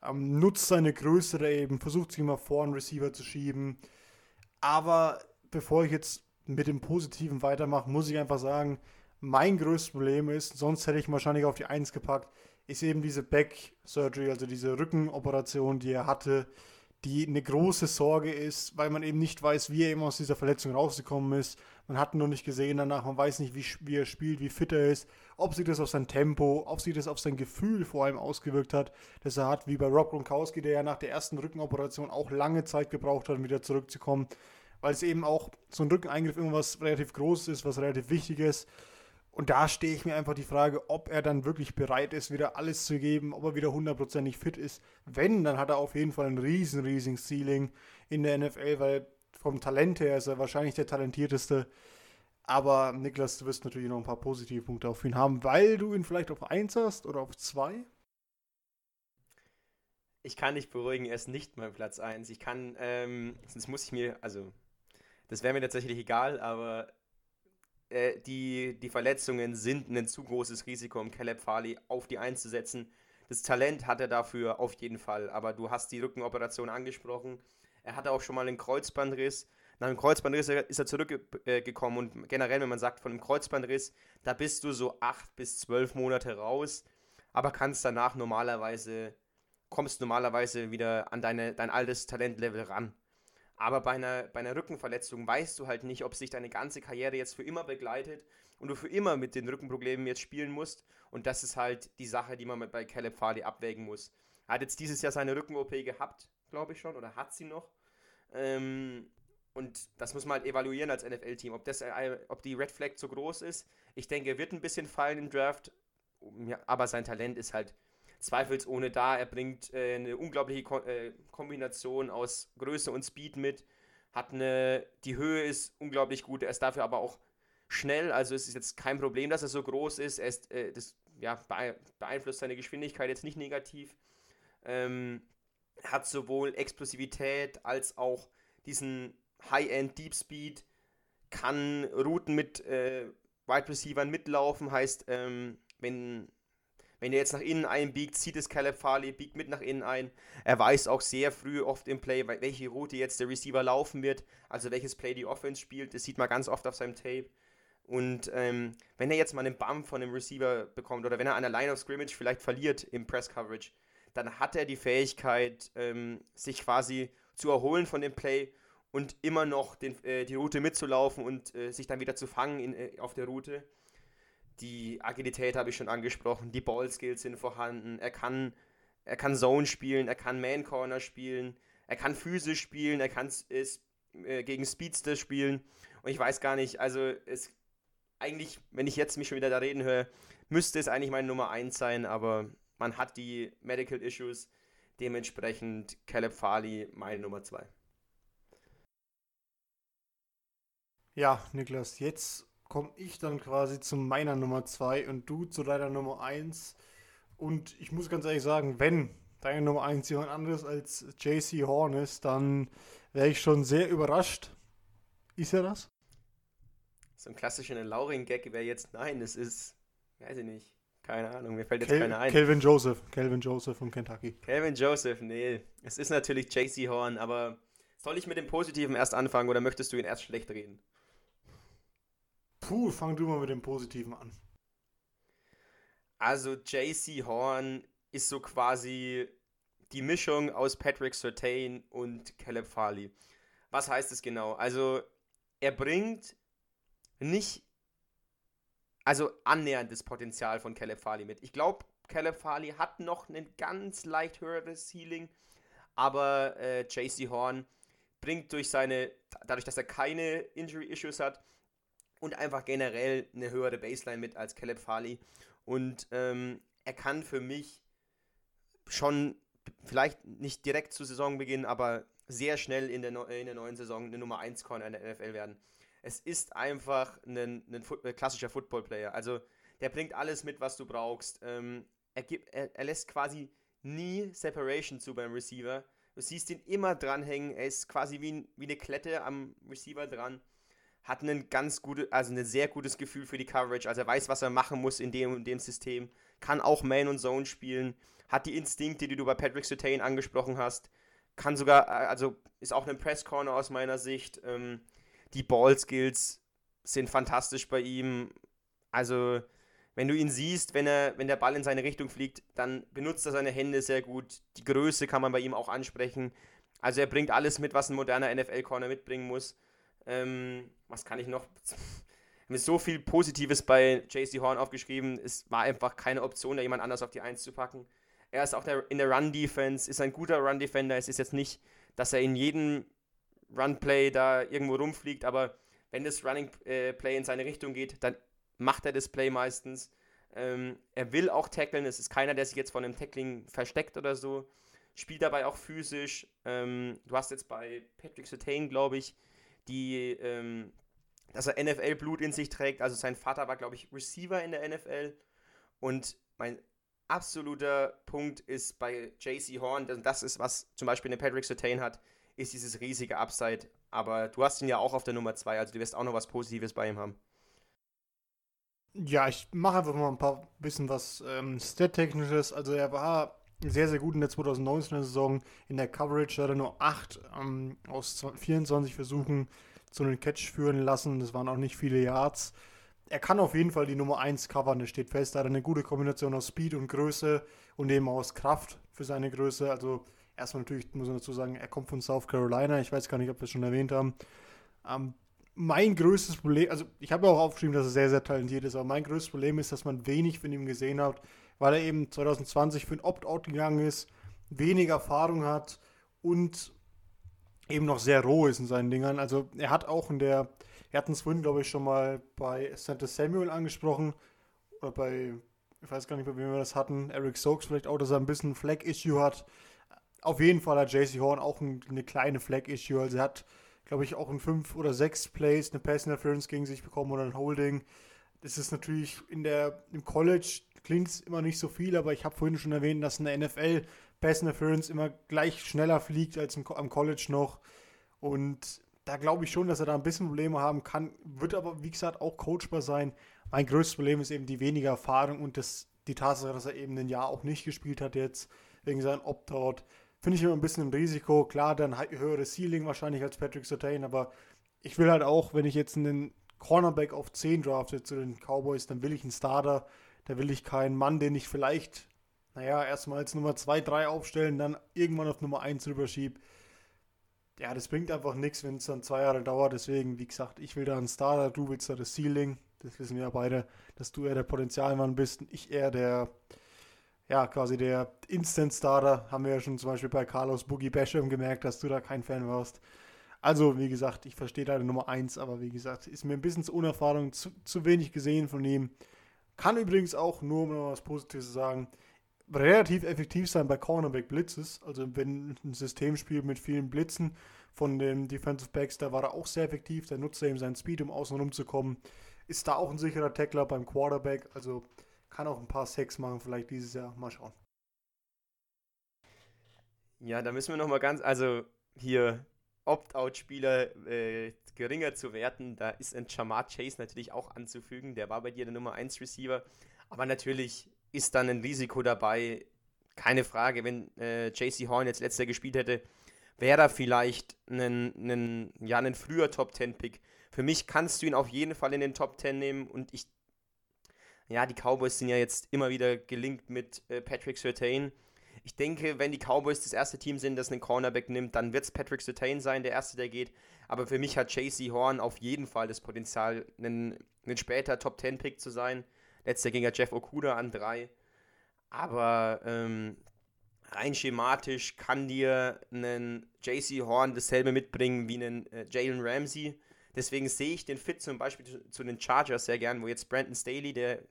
Ähm, nutzt seine Größe da eben, versucht sich immer vor einen Receiver zu schieben. Aber bevor ich jetzt mit dem Positiven weitermache, muss ich einfach sagen, mein größtes Problem ist, sonst hätte ich wahrscheinlich auf die 1 gepackt, ist eben diese Back Surgery, also diese Rückenoperation, die er hatte, die eine große Sorge ist, weil man eben nicht weiß, wie er eben aus dieser Verletzung rausgekommen ist. Man hat ihn noch nicht gesehen danach, man weiß nicht, wie, wie er spielt, wie fit er ist, ob sich das auf sein Tempo, ob sich das auf sein Gefühl vor allem ausgewirkt hat, das er hat, wie bei Rob Gronkowski, der ja nach der ersten Rückenoperation auch lange Zeit gebraucht hat, um wieder zurückzukommen, weil es eben auch so ein Rückeneingriff irgendwas relativ Großes ist, was relativ wichtig ist. Und da stehe ich mir einfach die Frage, ob er dann wirklich bereit ist, wieder alles zu geben, ob er wieder hundertprozentig fit ist. Wenn, dann hat er auf jeden Fall ein riesen, riesen Ceiling in der NFL, weil vom Talent her ist er wahrscheinlich der talentierteste. Aber Niklas, du wirst natürlich noch ein paar positive Punkte auf ihn haben, weil du ihn vielleicht auf 1 hast oder auf 2. Ich kann dich beruhigen, er ist nicht mein Platz 1. Ich kann, ähm, sonst muss ich mir, also, das wäre mir tatsächlich egal, aber äh, die, die Verletzungen sind ein zu großes Risiko, um Caleb Farley auf die einzusetzen. Das Talent hat er dafür auf jeden Fall, aber du hast die Rückenoperation angesprochen. Er hatte auch schon mal einen Kreuzbandriss. Nach dem Kreuzbandriss ist er zurückgekommen und generell, wenn man sagt von einem Kreuzbandriss, da bist du so acht bis zwölf Monate raus, aber kannst danach normalerweise, kommst normalerweise wieder an deine, dein altes Talentlevel ran. Aber bei einer, bei einer Rückenverletzung weißt du halt nicht, ob sich deine ganze Karriere jetzt für immer begleitet und du für immer mit den Rückenproblemen jetzt spielen musst. Und das ist halt die Sache, die man bei Caleb Farley abwägen muss. Er hat jetzt dieses Jahr seine Rücken-OP gehabt, glaube ich schon, oder hat sie noch. Ähm, und das muss man halt evaluieren als NFL-Team, ob, äh, ob die Red Flag zu groß ist. Ich denke, er wird ein bisschen fallen im Draft, aber sein Talent ist halt zweifelsohne da. Er bringt äh, eine unglaubliche Ko äh, Kombination aus Größe und Speed mit. Hat eine, die Höhe ist unglaublich gut. Er ist dafür aber auch schnell. Also es ist jetzt kein Problem, dass er so groß ist. Er ist, äh, das ja, beeinflusst seine Geschwindigkeit jetzt nicht negativ. Ähm, hat sowohl Explosivität als auch diesen High-End Deep Speed. Kann Routen mit äh, Wide Receivern mitlaufen. Heißt, ähm, wenn wenn er jetzt nach innen einbiegt, zieht es Caleb Farley, biegt mit nach innen ein. Er weiß auch sehr früh oft im Play, welche Route jetzt der Receiver laufen wird, also welches Play die Offense spielt. Das sieht man ganz oft auf seinem Tape. Und ähm, wenn er jetzt mal einen Bump von dem Receiver bekommt oder wenn er an der Line of Scrimmage vielleicht verliert im Press Coverage, dann hat er die Fähigkeit, ähm, sich quasi zu erholen von dem Play und immer noch den, äh, die Route mitzulaufen und äh, sich dann wieder zu fangen in, äh, auf der Route. Die Agilität habe ich schon angesprochen, die Ballskills sind vorhanden. Er kann, er kann Zone spielen, er kann Man Corner spielen, er kann physisch spielen, er kann es äh, gegen Speedster spielen. Und ich weiß gar nicht, also es eigentlich, wenn ich jetzt mich schon wieder da reden höre, müsste es eigentlich meine Nummer 1 sein, aber man hat die Medical Issues. Dementsprechend Caleb Farley meine Nummer 2. Ja, Niklas, jetzt komme ich dann quasi zu meiner Nummer 2 und du zu deiner Nummer 1. Und ich muss ganz ehrlich sagen, wenn deine Nummer 1 jemand anderes als JC Horn ist, dann wäre ich schon sehr überrascht. Ist er das? So ein klassischer Lauring-Gag wäre jetzt, nein, es ist, weiß ich nicht, keine Ahnung, mir fällt jetzt Kel keiner ein. Calvin Joseph, Calvin Joseph von Kentucky. Calvin Joseph, nee, es ist natürlich JC Horn, aber soll ich mit dem Positiven erst anfangen oder möchtest du ihn erst schlecht reden? Puh, fang du mal mit dem Positiven an. Also JC Horn ist so quasi die Mischung aus Patrick Surtain und Caleb Farley. Was heißt es genau? Also er bringt nicht also annähernd das Potenzial von Caleb Farley mit. Ich glaube, Caleb Farley hat noch ein ganz leicht höheres Ceiling, aber äh, JC Horn bringt durch seine, dadurch, dass er keine Injury-Issues hat und einfach generell eine höhere Baseline mit als Caleb Farley. Und ähm, er kann für mich schon, vielleicht nicht direkt zu Saisonbeginn, aber sehr schnell in der, in der neuen Saison eine Nummer 1 Corner in der NFL werden. Es ist einfach ein, ein, ein äh, klassischer Football-Player. Also der bringt alles mit, was du brauchst. Ähm, er, gibt, er, er lässt quasi nie Separation zu beim Receiver. Du siehst ihn immer dranhängen. Er ist quasi wie, wie eine Klette am Receiver dran. Hat ein ganz gute, also ein sehr gutes Gefühl für die Coverage. Also er weiß, was er machen muss in dem, in dem System. Kann auch Man und Zone spielen. Hat die Instinkte, die du bei Patrick Sertain angesprochen hast. Kann sogar, äh, also ist auch ein Press Corner aus meiner Sicht. Ähm, die Ball Skills sind fantastisch bei ihm. Also wenn du ihn siehst, wenn, er, wenn der Ball in seine Richtung fliegt, dann benutzt er seine Hände sehr gut. Die Größe kann man bei ihm auch ansprechen. Also er bringt alles mit, was ein moderner NFL-Corner mitbringen muss. Ähm, was kann ich noch? [LAUGHS] Mit so viel Positives bei JC Horn aufgeschrieben. Es war einfach keine Option, da jemand anders auf die Eins zu packen. Er ist auch der, in der Run-Defense, ist ein guter Run-Defender. Es ist jetzt nicht, dass er in jedem Run-Play da irgendwo rumfliegt, aber wenn das Running-Play äh, in seine Richtung geht, dann macht er das Play meistens. Ähm, er will auch tackeln, es ist keiner, der sich jetzt von einem Tackling versteckt oder so. Spielt dabei auch physisch. Ähm, du hast jetzt bei Patrick Sertain, glaube ich, die, ähm, dass er NFL-Blut in sich trägt. Also sein Vater war, glaube ich, Receiver in der NFL. Und mein absoluter Punkt ist bei JC Horn, das ist, was zum Beispiel eine Patrick Sertain hat, ist dieses riesige Upside. Aber du hast ihn ja auch auf der Nummer 2, also du wirst auch noch was Positives bei ihm haben. Ja, ich mache einfach mal ein paar bisschen was ähm, Stat-Technisches. Also er war sehr, sehr gut in der 2019er Saison. In der Coverage hat er nur 8 ähm, aus 24 Versuchen zu einem Catch führen lassen. Das waren auch nicht viele Yards. Er kann auf jeden Fall die Nummer 1 covern, das steht fest. Er hat eine gute Kombination aus Speed und Größe und eben aus Kraft für seine Größe. Also erstmal natürlich muss man dazu sagen, er kommt von South Carolina. Ich weiß gar nicht, ob wir es schon erwähnt haben. Ähm, mein größtes Problem, also ich habe auch aufgeschrieben, dass er sehr, sehr talentiert ist, aber mein größtes Problem ist, dass man wenig von ihm gesehen hat, weil er eben 2020 für ein Opt-out gegangen ist, wenig Erfahrung hat und eben noch sehr roh ist in seinen Dingern. Also er hat auch in der, wir hatten es vorhin, glaube ich, schon mal bei Santa Samuel angesprochen, oder bei, ich weiß gar nicht, bei wem wir das hatten, Eric Stokes vielleicht auch, dass er ein bisschen Flag-Issue hat. Auf jeden Fall hat JC Horn auch ein, eine kleine Flag-Issue, also er hat glaube ich, auch in fünf oder sechs Plays eine Pass Interference gegen sich bekommen oder ein Holding. Das ist natürlich in der, im College klingt es immer nicht so viel, aber ich habe vorhin schon erwähnt, dass in der NFL Pass Interference immer gleich schneller fliegt als im, am College noch. Und da glaube ich schon, dass er da ein bisschen Probleme haben kann, wird aber, wie gesagt, auch coachbar sein. Mein größtes Problem ist eben die weniger Erfahrung und das, die Tatsache, dass er eben ein Jahr auch nicht gespielt hat jetzt, wegen seinem Opt-out. Finde ich immer ein bisschen ein Risiko. Klar, dann höheres Ceiling wahrscheinlich als Patrick Sertain, aber ich will halt auch, wenn ich jetzt einen Cornerback auf 10 drafte zu den Cowboys, dann will ich einen Starter. Da will ich keinen Mann, den ich vielleicht, naja, erstmal als Nummer 2, 3 aufstellen, dann irgendwann auf Nummer 1 rüberschiebe. Ja, das bringt einfach nichts, wenn es dann zwei Jahre dauert. Deswegen, wie gesagt, ich will da einen Starter, du willst da das Ceiling. Das wissen wir ja beide, dass du eher der Potenzialmann bist und ich eher der, ja, quasi der Instant-Starter. Haben wir ja schon zum Beispiel bei Carlos Boogie Basham gemerkt, dass du da kein Fan warst. Also, wie gesagt, ich verstehe deine Nummer 1, aber wie gesagt, ist mir ein bisschen zu unerfahrung, zu, zu wenig gesehen von ihm. Kann übrigens auch, nur um noch was Positives zu sagen, relativ effektiv sein bei Cornerback Blitzes. Also, wenn ein System spielt mit vielen Blitzen von den Defensive Backs, da war er auch sehr effektiv. Da nutzt eben seinen Speed, um außen rumzukommen. Ist da auch ein sicherer Tackler beim Quarterback. Also, kann auch ein paar Sex machen, vielleicht dieses Jahr. Mal schauen. Ja, da müssen wir nochmal ganz, also hier Opt-out-Spieler äh, geringer zu werten, da ist ein Jamar Chase natürlich auch anzufügen. Der war bei dir der Nummer 1 Receiver. Aber natürlich ist dann ein Risiko dabei. Keine Frage, wenn äh, JC Horn jetzt letzter gespielt hätte, wäre er vielleicht ein, ja, ein früher Top 10 Pick. Für mich kannst du ihn auf jeden Fall in den Top 10 nehmen und ich ja, die Cowboys sind ja jetzt immer wieder gelinkt mit äh, Patrick Sertain. Ich denke, wenn die Cowboys das erste Team sind, das einen Cornerback nimmt, dann wird es Patrick Sertain sein, der erste, der geht. Aber für mich hat JC Horn auf jeden Fall das Potenzial, ein, ein später Top 10 Pick zu sein. Letzter ging ja Jeff Okuda an drei. Aber ähm, rein schematisch kann dir ein JC Horn dasselbe mitbringen wie ein äh, Jalen Ramsey. Deswegen sehe ich den Fit zum Beispiel zu, zu, den Chargers sehr gern, wo jetzt Brandon Staley, der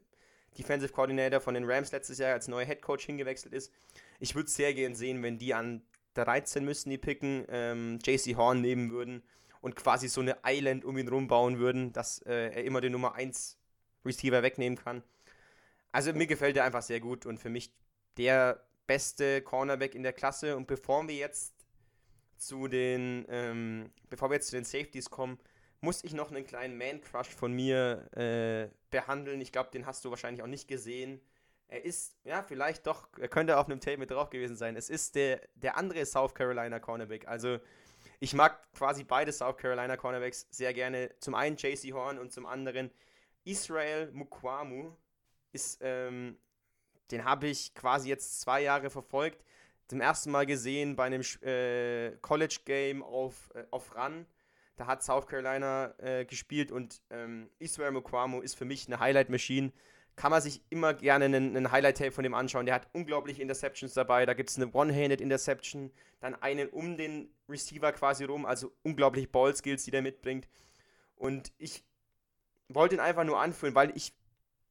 Defensive Coordinator von den Rams letztes Jahr als neuer Head Coach hingewechselt ist. Ich würde sehr gern sehen, wenn die an 13 müssten die picken, ähm, JC Horn nehmen würden und quasi so eine Island um ihn rumbauen würden, dass äh, er immer den Nummer 1 Receiver wegnehmen kann. Also mir gefällt er einfach sehr gut und für mich der beste Cornerback in der Klasse. Und bevor wir jetzt zu den, ähm, bevor wir jetzt zu den Safeties kommen, muss ich noch einen kleinen Man-Crush von mir äh, behandeln. Ich glaube, den hast du wahrscheinlich auch nicht gesehen. Er ist, ja, vielleicht doch, er könnte auf einem Tape mit drauf gewesen sein. Es ist der, der andere South Carolina Cornerback. Also, ich mag quasi beide South Carolina Cornerbacks sehr gerne. Zum einen JC Horn und zum anderen Israel Mukwamu. Ist, ähm, den habe ich quasi jetzt zwei Jahre verfolgt. Zum ersten Mal gesehen bei einem äh, College Game auf, äh, auf Run. Da hat South Carolina äh, gespielt und ähm, Israel Mukwamu ist für mich eine Highlight-Machine. Kann man sich immer gerne einen, einen Highlight-Tape von dem anschauen. Der hat unglaubliche Interceptions dabei. Da gibt es eine One-Handed Interception, dann einen um den Receiver quasi rum, also unglaubliche Ball-Skills, die der mitbringt. Und ich wollte ihn einfach nur anfühlen, weil ich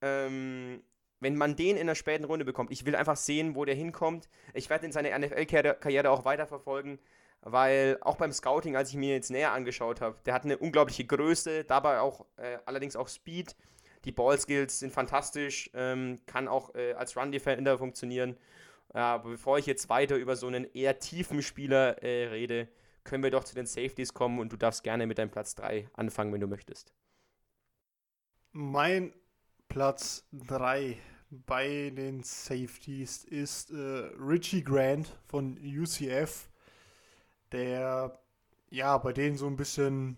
ähm, wenn man den in der späten Runde bekommt, ich will einfach sehen, wo der hinkommt. Ich werde in seine NFL-Karriere auch weiterverfolgen, weil auch beim Scouting, als ich mir jetzt näher angeschaut habe, der hat eine unglaubliche Größe, dabei auch äh, allerdings auch Speed. Die Ballskills sind fantastisch, ähm, kann auch äh, als Run-Defender funktionieren. aber bevor ich jetzt weiter über so einen eher tiefen Spieler äh, rede, können wir doch zu den Safeties kommen und du darfst gerne mit deinem Platz 3 anfangen, wenn du möchtest. Mein Platz 3 bei den Safeties ist äh, Richie Grant von UCF, der ja bei denen so ein bisschen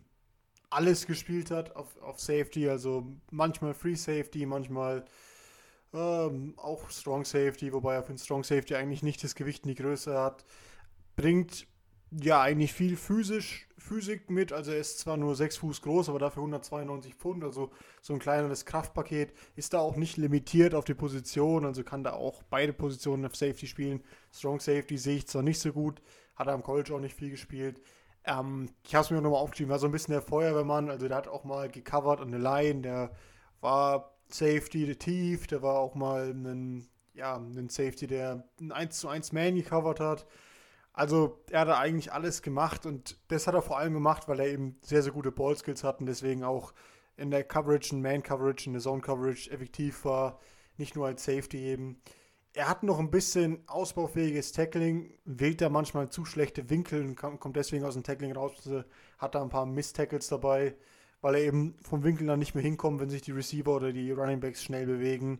alles gespielt hat auf, auf Safety, also manchmal Free Safety, manchmal ähm, auch Strong Safety, wobei er für den Strong Safety eigentlich nicht das Gewicht in die Größe hat. Bringt ja eigentlich viel physisch, Physik mit. Also er ist zwar nur 6 Fuß groß, aber dafür 192 Pfund. Also so ein kleineres Kraftpaket. Ist da auch nicht limitiert auf die Position. Also kann da auch beide Positionen auf Safety spielen. Strong Safety sehe ich zwar nicht so gut. Hat er am College auch nicht viel gespielt. Ähm, ich habe es mir nochmal aufgeschrieben. War so ein bisschen der Feuerwehrmann. Also der hat auch mal gecovert an der Line. Der war Safety tief. Der war auch mal ein, ja, Safety, der ein 1 zu 1 Man gecovert hat. Also er hat eigentlich alles gemacht und das hat er vor allem gemacht, weil er eben sehr, sehr gute Ballskills hat und deswegen auch in der Coverage, in Man-Coverage, in der Zone-Coverage effektiv war, nicht nur als Safety eben. Er hat noch ein bisschen ausbaufähiges Tackling, wählt da manchmal zu schlechte Winkel und kommt deswegen aus dem Tackling raus, hat da ein paar Miss-Tackles dabei, weil er eben vom Winkel dann nicht mehr hinkommt, wenn sich die Receiver oder die Running Backs schnell bewegen.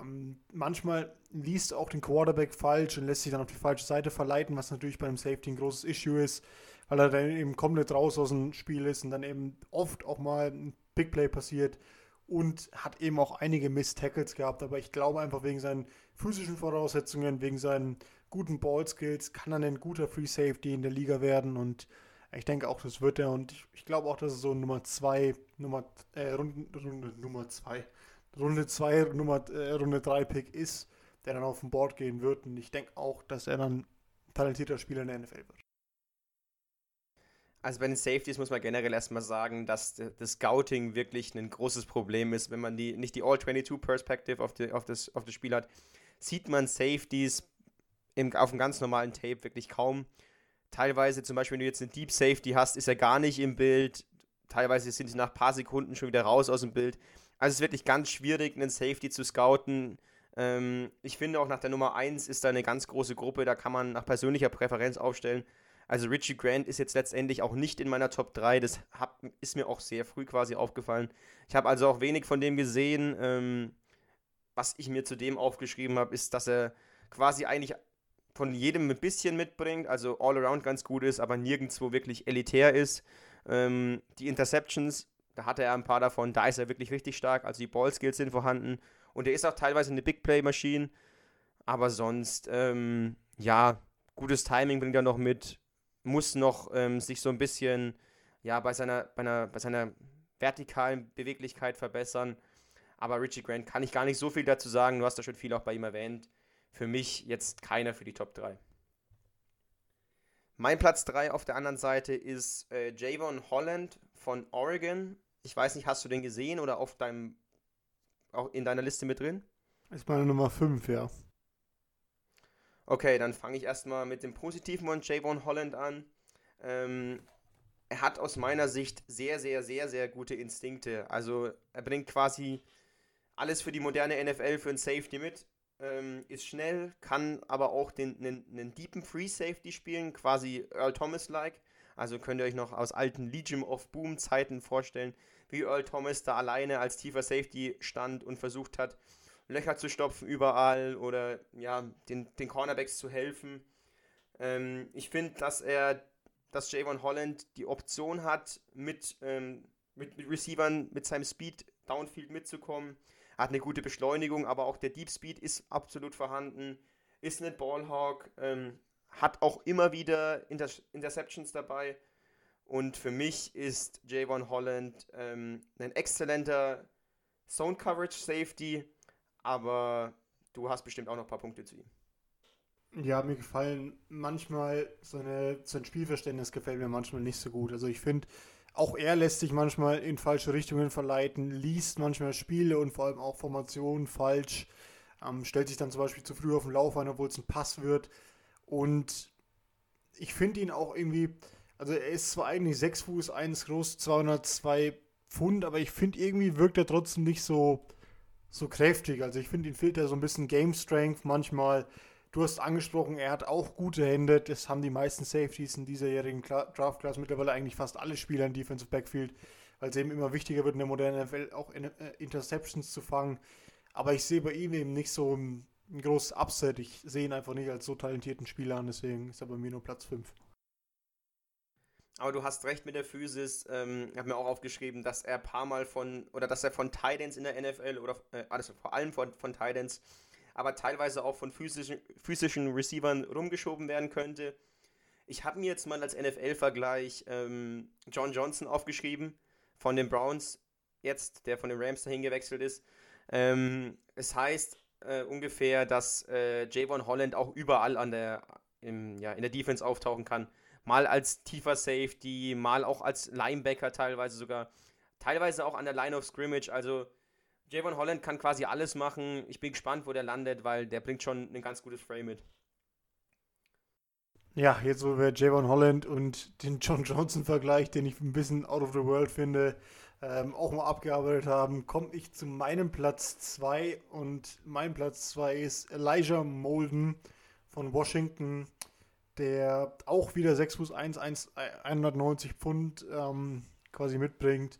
Ähm, manchmal liest auch den Quarterback falsch und lässt sich dann auf die falsche Seite verleiten, was natürlich bei einem Safety ein großes Issue ist, weil er dann eben komplett raus aus dem Spiel ist und dann eben oft auch mal ein Big Play passiert und hat eben auch einige Miss-Tackles gehabt, aber ich glaube einfach wegen seinen physischen Voraussetzungen, wegen seinen guten Ball-Skills kann er ein guter Free Safety in der Liga werden und ich denke auch, das wird er. Und ich, ich glaube auch, dass es so Nummer 2, Nummer, äh, Runde, Runde Nummer 2, Runde 2, Nummer äh, Runde 3 Pick ist, der dann auf dem Board gehen wird. Und ich denke auch, dass er dann talentierter Spieler in der NFL wird. Also bei den Safeties muss man generell erstmal sagen, dass das Scouting wirklich ein großes Problem ist. Wenn man die, nicht die All-22-Perspective auf, auf, das, auf das Spiel hat, sieht man Safeties im, auf einem ganz normalen Tape wirklich kaum. Teilweise, zum Beispiel, wenn du jetzt eine Deep Safety hast, ist er gar nicht im Bild. Teilweise sind sie nach ein paar Sekunden schon wieder raus aus dem Bild. Also es ist wirklich ganz schwierig, einen Safety zu scouten. Ähm, ich finde auch nach der Nummer 1 ist da eine ganz große Gruppe, da kann man nach persönlicher Präferenz aufstellen. Also Richie Grant ist jetzt letztendlich auch nicht in meiner Top 3, das hab, ist mir auch sehr früh quasi aufgefallen. Ich habe also auch wenig von dem gesehen. Ähm, was ich mir zu dem aufgeschrieben habe, ist, dass er quasi eigentlich von jedem ein bisschen mitbringt, also all around ganz gut ist, aber nirgendwo wirklich elitär ist. Ähm, die Interceptions da hatte er ein paar davon, da ist er wirklich richtig stark. Also die Ballskills sind vorhanden. Und er ist auch teilweise eine Big Play-Maschine. Aber sonst, ähm, ja, gutes Timing bringt er noch mit. Muss noch ähm, sich so ein bisschen, ja, bei seiner, bei, einer, bei seiner vertikalen Beweglichkeit verbessern. Aber Richie Grant kann ich gar nicht so viel dazu sagen. Du hast da schon viel auch bei ihm erwähnt. Für mich jetzt keiner für die Top 3. Mein Platz 3 auf der anderen Seite ist äh, Javon Holland von Oregon. Ich weiß nicht, hast du den gesehen oder auf deinem, auch in deiner Liste mit drin? Ist meine Nummer 5, ja. Okay, dann fange ich erstmal mit dem Positiven von Javon Holland an. Ähm, er hat aus meiner Sicht sehr, sehr, sehr, sehr gute Instinkte. Also er bringt quasi alles für die moderne NFL für ein Safety mit. Ähm, ist schnell, kann aber auch den, einen, einen deepen Free Safety spielen, quasi Earl Thomas-like. Also könnt ihr euch noch aus alten Legion of Boom Zeiten vorstellen, wie Earl Thomas da alleine als tiefer Safety stand und versucht hat, Löcher zu stopfen überall oder ja, den, den Cornerbacks zu helfen. Ähm, ich finde, dass er, dass Javon Holland die Option hat, mit, ähm, mit, mit Receivern, mit seinem Speed Downfield mitzukommen. Hat eine gute Beschleunigung, aber auch der Deep Speed ist absolut vorhanden. Ist ein Ballhawk, ähm, hat auch immer wieder Inter Interceptions dabei. Und für mich ist Javon Holland ähm, ein exzellenter Zone Coverage Safety aber du hast bestimmt auch noch ein paar Punkte zu ihm. Ja, mir gefallen manchmal seine, sein Spielverständnis gefällt mir manchmal nicht so gut. Also ich finde, auch er lässt sich manchmal in falsche Richtungen verleiten, liest manchmal Spiele und vor allem auch Formationen falsch, ähm, stellt sich dann zum Beispiel zu früh auf den Lauf ein, obwohl es ein Pass wird. Und ich finde ihn auch irgendwie, also er ist zwar eigentlich 6 Fuß 1 groß, 202 Pfund, aber ich finde irgendwie wirkt er trotzdem nicht so so kräftig. Also ich finde, ihn fehlt ja so ein bisschen Game Strength manchmal. Du hast angesprochen, er hat auch gute Hände. Das haben die meisten Safeties in dieser jährigen Draft Class mittlerweile eigentlich fast alle Spieler im Defensive Backfield, weil es eben immer wichtiger wird in der modernen NFL auch in, äh, Interceptions zu fangen. Aber ich sehe bei ihm eben nicht so ein, ein großes Upset. Ich sehe ihn einfach nicht als so talentierten Spieler an, deswegen ist er bei mir nur Platz 5. Aber du hast recht mit der Physis. Ähm, ich habe mir auch aufgeschrieben, dass er paar Mal von, oder dass er von Titans in der NFL, oder äh, also vor allem von, von Titans, aber teilweise auch von physischen, physischen Receivern rumgeschoben werden könnte. Ich habe mir jetzt mal als NFL-Vergleich ähm, John Johnson aufgeschrieben, von den Browns jetzt, der von den Rams dahin gewechselt ist. Ähm, es heißt äh, ungefähr, dass äh, Javon Holland auch überall an der, im, ja, in der Defense auftauchen kann mal als tiefer Safety, mal auch als Linebacker teilweise sogar, teilweise auch an der Line of Scrimmage. Also Javon Holland kann quasi alles machen. Ich bin gespannt, wo der landet, weil der bringt schon ein ganz gutes Frame mit. Ja, jetzt wo wir Javon Holland und den John Johnson-Vergleich, den ich ein bisschen out of the world finde, ähm, auch mal abgearbeitet haben, komme ich zu meinem Platz 2 und mein Platz 2 ist Elijah Molden von Washington der auch wieder 6 Fuß 1, 1 190 Pfund ähm, quasi mitbringt.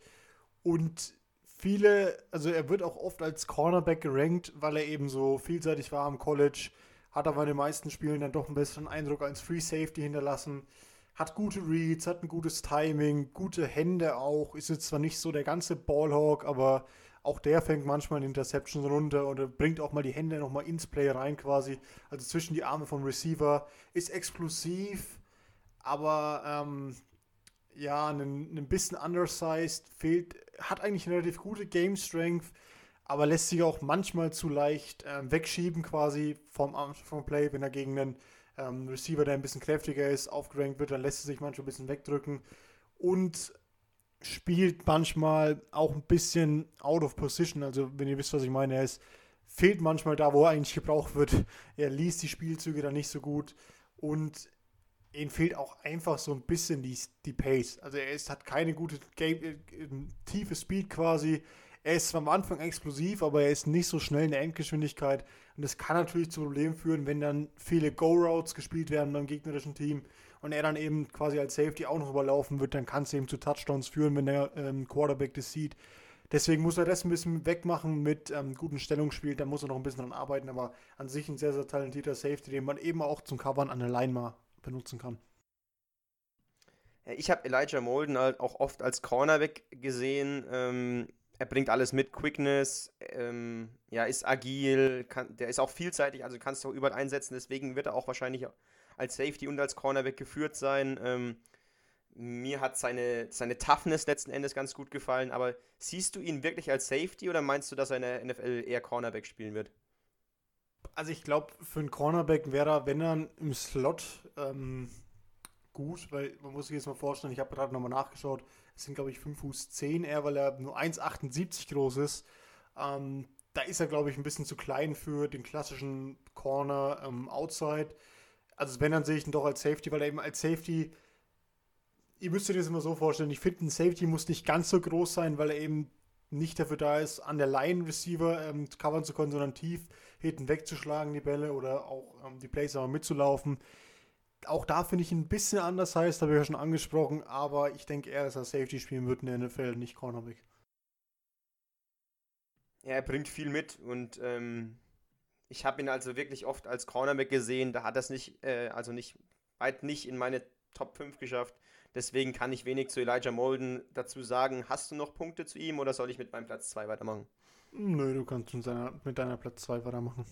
Und viele, also er wird auch oft als Cornerback gerankt, weil er eben so vielseitig war am College, hat aber in den meisten Spielen dann doch einen besseren Eindruck als Free Safety hinterlassen. Hat gute Reads, hat ein gutes Timing, gute Hände auch. Ist jetzt zwar nicht so der ganze Ballhawk, aber auch der fängt manchmal in Interceptions runter oder bringt auch mal die Hände nochmal ins Play rein quasi, also zwischen die Arme vom Receiver. Ist explosiv, aber ähm, ja, ein, ein bisschen undersized, fehlt, hat eigentlich eine relativ gute Game Strength, aber lässt sich auch manchmal zu leicht ähm, wegschieben quasi vom, vom Play, wenn er gegen einen ähm, Receiver, der ein bisschen kräftiger ist, aufgerankt wird, dann lässt er sich manchmal ein bisschen wegdrücken. Und spielt manchmal auch ein bisschen out of position. Also, wenn ihr wisst, was ich meine, er ist, fehlt manchmal da, wo er eigentlich gebraucht wird. [LAUGHS] Er liest die Spielzüge dann nicht so gut und ihm fehlt auch einfach so ein bisschen die, die Pace. Also, er ist, hat keine gute äh, tiefe Speed quasi. Er ist am Anfang explosiv, aber er ist nicht so schnell in der Endgeschwindigkeit. Und das kann natürlich zu Problemen führen, wenn dann viele Go-Routes gespielt werden beim gegnerischen Team und er dann eben quasi als Safety auch noch überlaufen wird, dann kann es eben zu Touchdowns führen, wenn der ähm, Quarterback das sieht. Deswegen muss er das ein bisschen wegmachen mit ähm, guten Stellungsspiel, da muss er noch ein bisschen dran arbeiten, aber an sich ein sehr, sehr talentierter Safety, den man eben auch zum Covern an der Line mal benutzen kann. Ich habe Elijah Molden halt auch oft als Cornerback gesehen. Ähm, er bringt alles mit, Quickness, ähm, ja, ist agil, kann, der ist auch vielseitig, also kannst du auch überall einsetzen, deswegen wird er auch wahrscheinlich als Safety und als Cornerback geführt sein. Ähm, mir hat seine, seine Toughness letzten Endes ganz gut gefallen, aber siehst du ihn wirklich als Safety oder meinst du, dass er in der NFL eher Cornerback spielen wird? Also ich glaube, für einen Cornerback wäre er, wenn er im Slot ähm, gut, weil man muss sich jetzt mal vorstellen, ich habe gerade nochmal nachgeschaut, es sind glaube ich 5 Fuß 10 eher, weil er nur 1,78 groß ist. Ähm, da ist er glaube ich ein bisschen zu klein für den klassischen Corner ähm, Outside. Also wenn, dann sehe ich ihn doch als Safety, weil er eben als Safety ihr müsst euch das immer so vorstellen, ich finde, ein Safety muss nicht ganz so groß sein, weil er eben nicht dafür da ist, an der Line Receiver ähm, covern zu können, sondern tief hinten wegzuschlagen, die Bälle oder auch ähm, die Plays aber mitzulaufen. Auch da finde ich ein bisschen anders heißt, habe ich ja schon angesprochen, aber ich denke eher, dass er Safety spielen wird in der NFL, nicht Cornerback. Ja, er bringt viel mit und ähm, ich habe ihn also wirklich oft als Cornerback gesehen. Da hat er es nicht, äh, also nicht weit nicht in meine Top 5 geschafft. Deswegen kann ich wenig zu Elijah Molden dazu sagen. Hast du noch Punkte zu ihm oder soll ich mit meinem Platz 2 weitermachen? Nö, du kannst mit deiner, mit deiner Platz 2 weitermachen.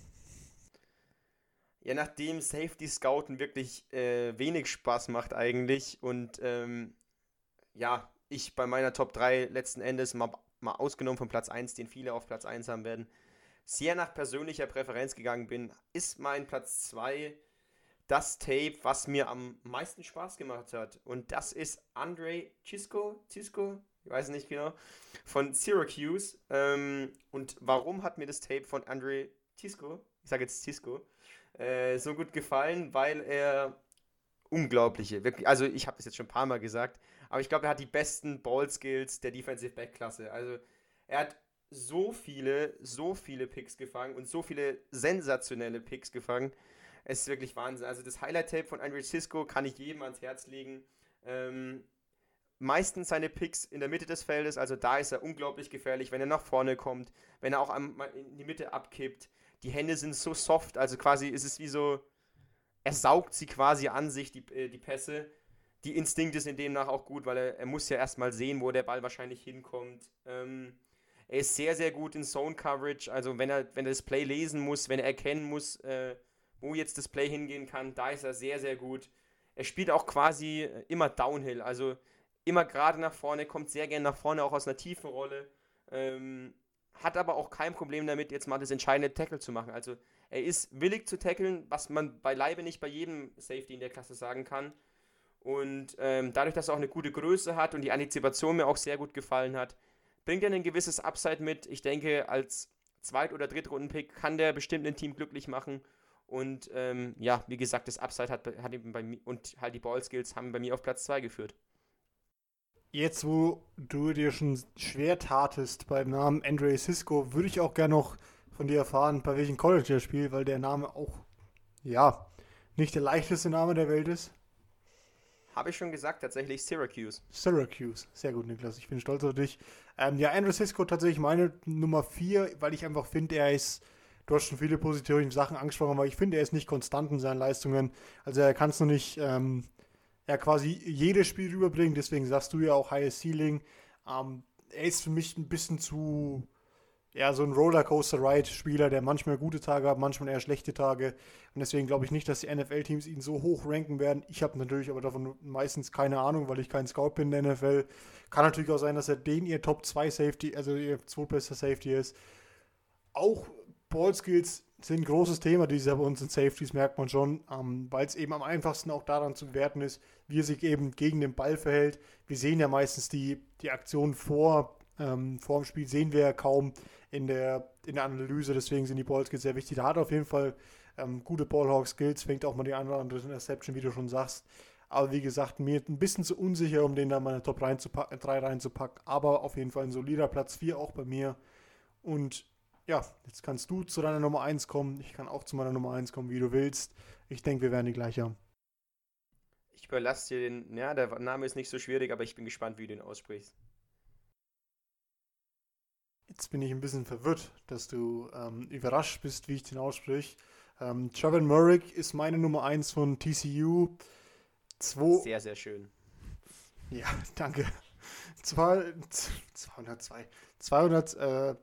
Ja, nachdem Safety Scouten wirklich äh, wenig Spaß macht eigentlich und ähm, ja, ich bei meiner Top 3 letzten Endes mal, mal ausgenommen von Platz 1, den viele auf Platz 1 haben werden, sehr nach persönlicher Präferenz gegangen bin, ist mein Platz 2 das Tape, was mir am meisten Spaß gemacht hat. Und das ist Andre Cisco, Cisco, ich weiß nicht genau, von Syracuse. Ähm, und warum hat mir das Tape von Andre Cisco, ich sage jetzt Cisco, äh, so gut gefallen? Weil er unglaubliche, wirklich, also ich habe das jetzt schon ein paar Mal gesagt, aber ich glaube, er hat die besten Ball-Skills der Defensive Back-Klasse. Also er hat so viele, so viele Picks gefangen und so viele sensationelle Picks gefangen. Es ist wirklich Wahnsinn. Also das Highlight-Tape von Andre Cisco kann ich jedem ans Herz legen. Ähm, meistens seine Picks in der Mitte des Feldes, also da ist er unglaublich gefährlich, wenn er nach vorne kommt, wenn er auch in die Mitte abkippt. Die Hände sind so soft, also quasi ist es wie so, er saugt sie quasi an sich, die, äh, die Pässe. Die Instinkte sind demnach auch gut, weil er, er muss ja erstmal sehen, wo der Ball wahrscheinlich hinkommt. Ähm, er ist sehr, sehr gut in Zone Coverage, also wenn er, wenn er das Play lesen muss, wenn er erkennen muss, äh, wo jetzt das Play hingehen kann, da ist er sehr, sehr gut. Er spielt auch quasi äh, immer Downhill, also immer gerade nach vorne, kommt sehr gerne nach vorne, auch aus einer tiefen Rolle. Ähm, hat aber auch kein Problem damit, jetzt mal das entscheidende Tackle zu machen. Also er ist willig zu tackeln, was man beileibe nicht bei jedem Safety in der Klasse sagen kann. Und ähm, dadurch, dass er auch eine gute Größe hat und die Antizipation mir auch sehr gut gefallen hat, bringt er ein gewisses Upside mit. Ich denke, als Zweit- oder Drittrunden-Pick kann der bestimmt ein Team glücklich machen. Und ähm, ja, wie gesagt, das Upside hat, hat eben bei mir und halt die Ballskills haben bei mir auf Platz 2 geführt. Jetzt, wo du dir schon schwer tatest beim Namen Andre Cisco, würde ich auch gerne noch von dir erfahren, bei welchem College er spielt, weil der Name auch, ja, nicht der leichteste Name der Welt ist. Habe ich schon gesagt, tatsächlich Syracuse. Syracuse, sehr gut, Niklas, ich bin stolz auf dich. Ähm, ja, Andre Cisco tatsächlich meine Nummer 4, weil ich einfach finde, er ist du hast schon viele positive Sachen angesprochen, aber ich finde, er ist nicht konstant in seinen Leistungen. Also er kann es noch nicht ähm, ja, quasi jedes Spiel rüberbringen, deswegen sagst du ja auch Highest Ceiling. Ähm, er ist für mich ein bisschen zu, ja, so ein Rollercoaster-Ride-Spieler, der manchmal gute Tage hat, manchmal eher schlechte Tage. Und deswegen glaube ich nicht, dass die NFL-Teams ihn so hoch ranken werden. Ich habe natürlich aber davon meistens keine Ahnung, weil ich kein Scout bin in der NFL. Kann natürlich auch sein, dass er den ihr Top 2 Safety, also ihr zweitbester Safety ist. Auch Ballskills sind ein großes Thema dieses Jahr bei uns in Safeties, merkt man schon, ähm, weil es eben am einfachsten auch daran zu bewerten ist, wie er sich eben gegen den Ball verhält. Wir sehen ja meistens die, die Aktion vor, ähm, vor dem Spiel, sehen wir ja kaum in der, in der Analyse, deswegen sind die Ballskills sehr wichtig. Da hat er auf jeden Fall ähm, gute Ballhawk-Skills, fängt auch mal die eine andere Interception, wie du schon sagst. Aber wie gesagt, mir ein bisschen zu unsicher, um den da meine Top 3 reinzupacken. Aber auf jeden Fall ein solider Platz 4 auch bei mir. Und ja, jetzt kannst du zu deiner Nummer 1 kommen. Ich kann auch zu meiner Nummer 1 kommen, wie du willst. Ich denke, wir werden die gleich haben. Ich überlasse dir den. Ja, der Name ist nicht so schwierig, aber ich bin gespannt, wie du ihn aussprichst. Jetzt bin ich ein bisschen verwirrt, dass du ähm, überrascht bist, wie ich den ausspreche. Ähm, Trevor Murray ist meine Nummer 1 von TCU. Zwei, sehr, sehr schön. Ja, [LAUGHS] danke. Zwei, 202. 200, äh,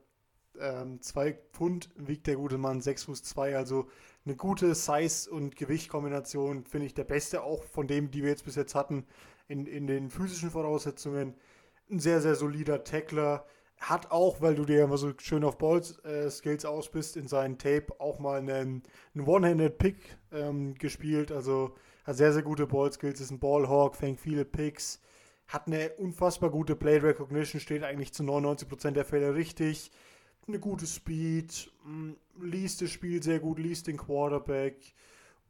ähm, zwei Pfund wiegt der gute Mann, 6 Fuß 2, also eine gute Size- und Gewichtkombination, finde ich der beste, auch von dem, die wir jetzt bis jetzt hatten in, in den physischen Voraussetzungen. Ein sehr, sehr solider Tackler. Hat auch, weil du dir immer so schön auf Balls-Skills äh, aus bist, in seinen Tape auch mal einen, einen One-Handed-Pick ähm, gespielt. Also hat sehr, sehr gute Ball-Skills, ist ein Ballhawk, fängt viele Picks, hat eine unfassbar gute Play Recognition, steht eigentlich zu 99% der Fälle richtig. Eine gute Speed, mm, liest das Spiel sehr gut, liest den Quarterback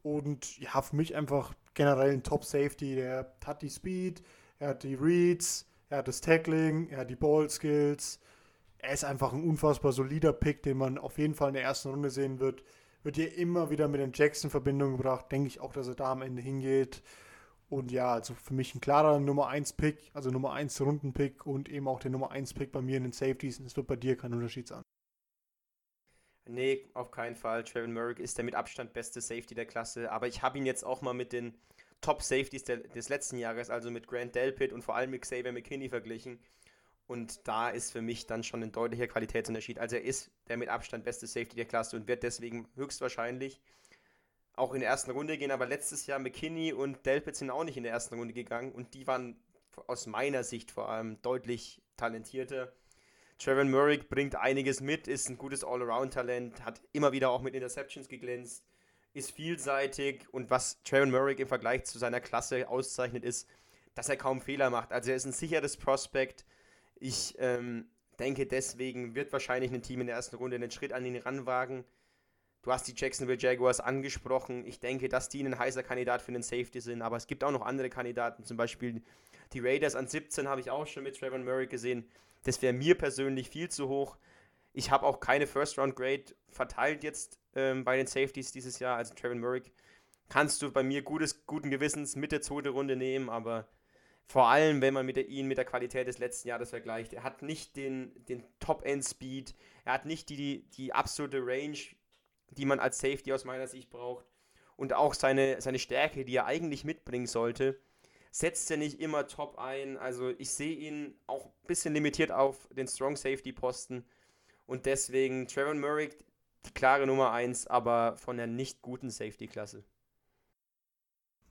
und ja, für mich einfach generell ein Top Safety. Der hat die Speed, er hat die Reads, er hat das Tackling, er hat die Ball Skills. Er ist einfach ein unfassbar solider Pick, den man auf jeden Fall in der ersten Runde sehen wird. Wird hier immer wieder mit den Jackson in Verbindung gebracht. Denke ich auch, dass er da am Ende hingeht. Und ja, also für mich ein klarer Nummer 1 Pick, also Nummer 1 Runden-Pick und eben auch der Nummer 1 Pick bei mir in den Safeties. Es wird bei dir kein Unterschied sein. Nee, auf keinen Fall. Trevin Merrick ist der mit Abstand beste Safety der Klasse. Aber ich habe ihn jetzt auch mal mit den Top Safeties der, des letzten Jahres, also mit Grant Delpit und vor allem mit Xavier McKinney verglichen. Und da ist für mich dann schon ein deutlicher Qualitätsunterschied. Also er ist der mit Abstand beste Safety der Klasse und wird deswegen höchstwahrscheinlich auch in der ersten Runde gehen. Aber letztes Jahr McKinney und Delpit sind auch nicht in der ersten Runde gegangen und die waren aus meiner Sicht vor allem deutlich talentierter. Trevor Murray bringt einiges mit, ist ein gutes All-Around-Talent, hat immer wieder auch mit Interceptions geglänzt, ist vielseitig und was Trevor Murray im Vergleich zu seiner Klasse auszeichnet, ist, dass er kaum Fehler macht. Also er ist ein sicheres Prospekt. Ich ähm, denke, deswegen wird wahrscheinlich ein Team in der ersten Runde einen Schritt an ihn ranwagen. Du hast die Jacksonville Jaguars angesprochen. Ich denke, dass die ein heißer Kandidat für einen Safety sind, aber es gibt auch noch andere Kandidaten, zum Beispiel die Raiders an 17 habe ich auch schon mit Trevor Murray gesehen. Das wäre mir persönlich viel zu hoch. Ich habe auch keine First-Round-Grade verteilt jetzt ähm, bei den Safeties dieses Jahr. Also Trevor Murray kannst du bei mir gutes, guten Gewissens mit der zweiten Runde nehmen, aber vor allem, wenn man mit der, ihn mit der Qualität des letzten Jahres vergleicht. Er hat nicht den, den Top-End-Speed, er hat nicht die, die absolute Range, die man als Safety aus meiner Sicht braucht. Und auch seine, seine Stärke, die er eigentlich mitbringen sollte, setzt er nicht immer top ein. Also ich sehe ihn auch ein bisschen limitiert auf den Strong Safety Posten. Und deswegen Trevor Murray die klare Nummer 1, aber von der nicht guten Safety-Klasse.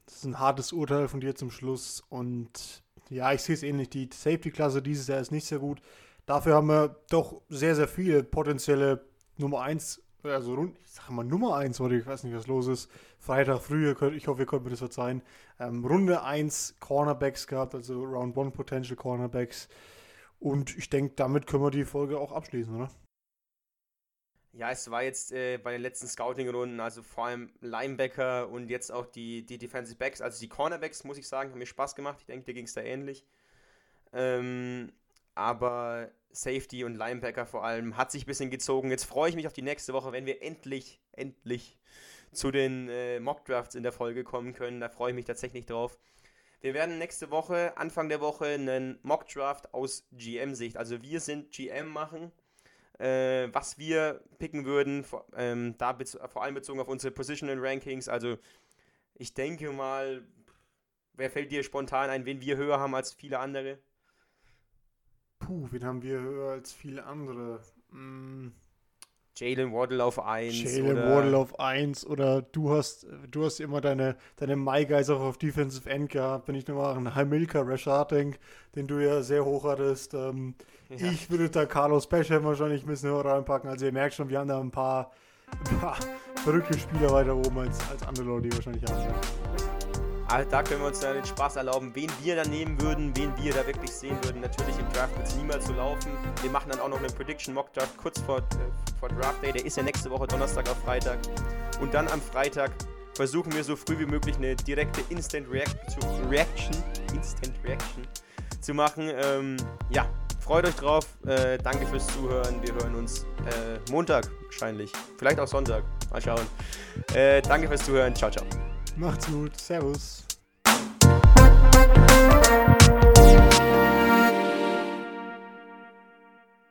Das ist ein hartes Urteil von dir zum Schluss. Und ja, ich sehe es ähnlich. Die Safety-Klasse dieses Jahr ist nicht sehr gut. Dafür haben wir doch sehr, sehr viele potenzielle Nummer 1 also ich sage mal Nummer 1, oder ich weiß nicht, was los ist. Freitag früh, ich hoffe, ihr könnt mir das verzeihen. Ähm, Runde 1 Cornerbacks gehabt, also Round 1 Potential Cornerbacks. Und ich denke, damit können wir die Folge auch abschließen, oder? Ja, es war jetzt äh, bei den letzten Scouting-Runden, also vor allem Linebacker und jetzt auch die, die Defensive Backs, also die Cornerbacks, muss ich sagen, haben mir Spaß gemacht. Ich denke, dir ging es da ähnlich. Ähm, aber Safety und Linebacker vor allem hat sich ein bisschen gezogen. Jetzt freue ich mich auf die nächste Woche, wenn wir endlich, endlich zu den äh, Mock Drafts in der Folge kommen können. Da freue ich mich tatsächlich drauf. Wir werden nächste Woche, Anfang der Woche, einen Mock Draft aus GM-Sicht. Also wir sind GM machen, äh, was wir picken würden, vor, ähm, da vor allem bezogen auf unsere Positional Rankings. Also ich denke mal, wer fällt dir spontan ein, wen wir höher haben als viele andere? Puh, wen haben wir höher als viele andere? Hm. Jalen Waddle auf 1. Jalen Waddle auf 1 oder du hast, du hast immer deine, deine My Guys auch auf Defensive End gehabt. Wenn ich nochmal an Hamilka Rashard denke, den du ja sehr hoch hattest. Ähm, ja. Ich würde da Carlos Basham wahrscheinlich ein bisschen höher reinpacken. Also ihr merkt schon, wir haben da ein paar, ein paar verrückte Spieler weiter oben als, als andere Leute, die wahrscheinlich haben. Also da können wir uns dann den Spaß erlauben, wen wir da nehmen würden, wen wir da wirklich sehen würden. Natürlich im Draft wird es niemals so laufen. Wir machen dann auch noch einen Prediction Mock Draft kurz vor, äh, vor Draft Day. Der ist ja nächste Woche Donnerstag auf Freitag. Und dann am Freitag versuchen wir so früh wie möglich eine direkte Instant React Reaction, Instant Reaction zu machen. Ähm, ja, freut euch drauf. Äh, danke fürs Zuhören. Wir hören uns äh, Montag wahrscheinlich. Vielleicht auch Sonntag. Mal schauen. Äh, danke fürs Zuhören. Ciao, ciao. Macht's gut. Servus.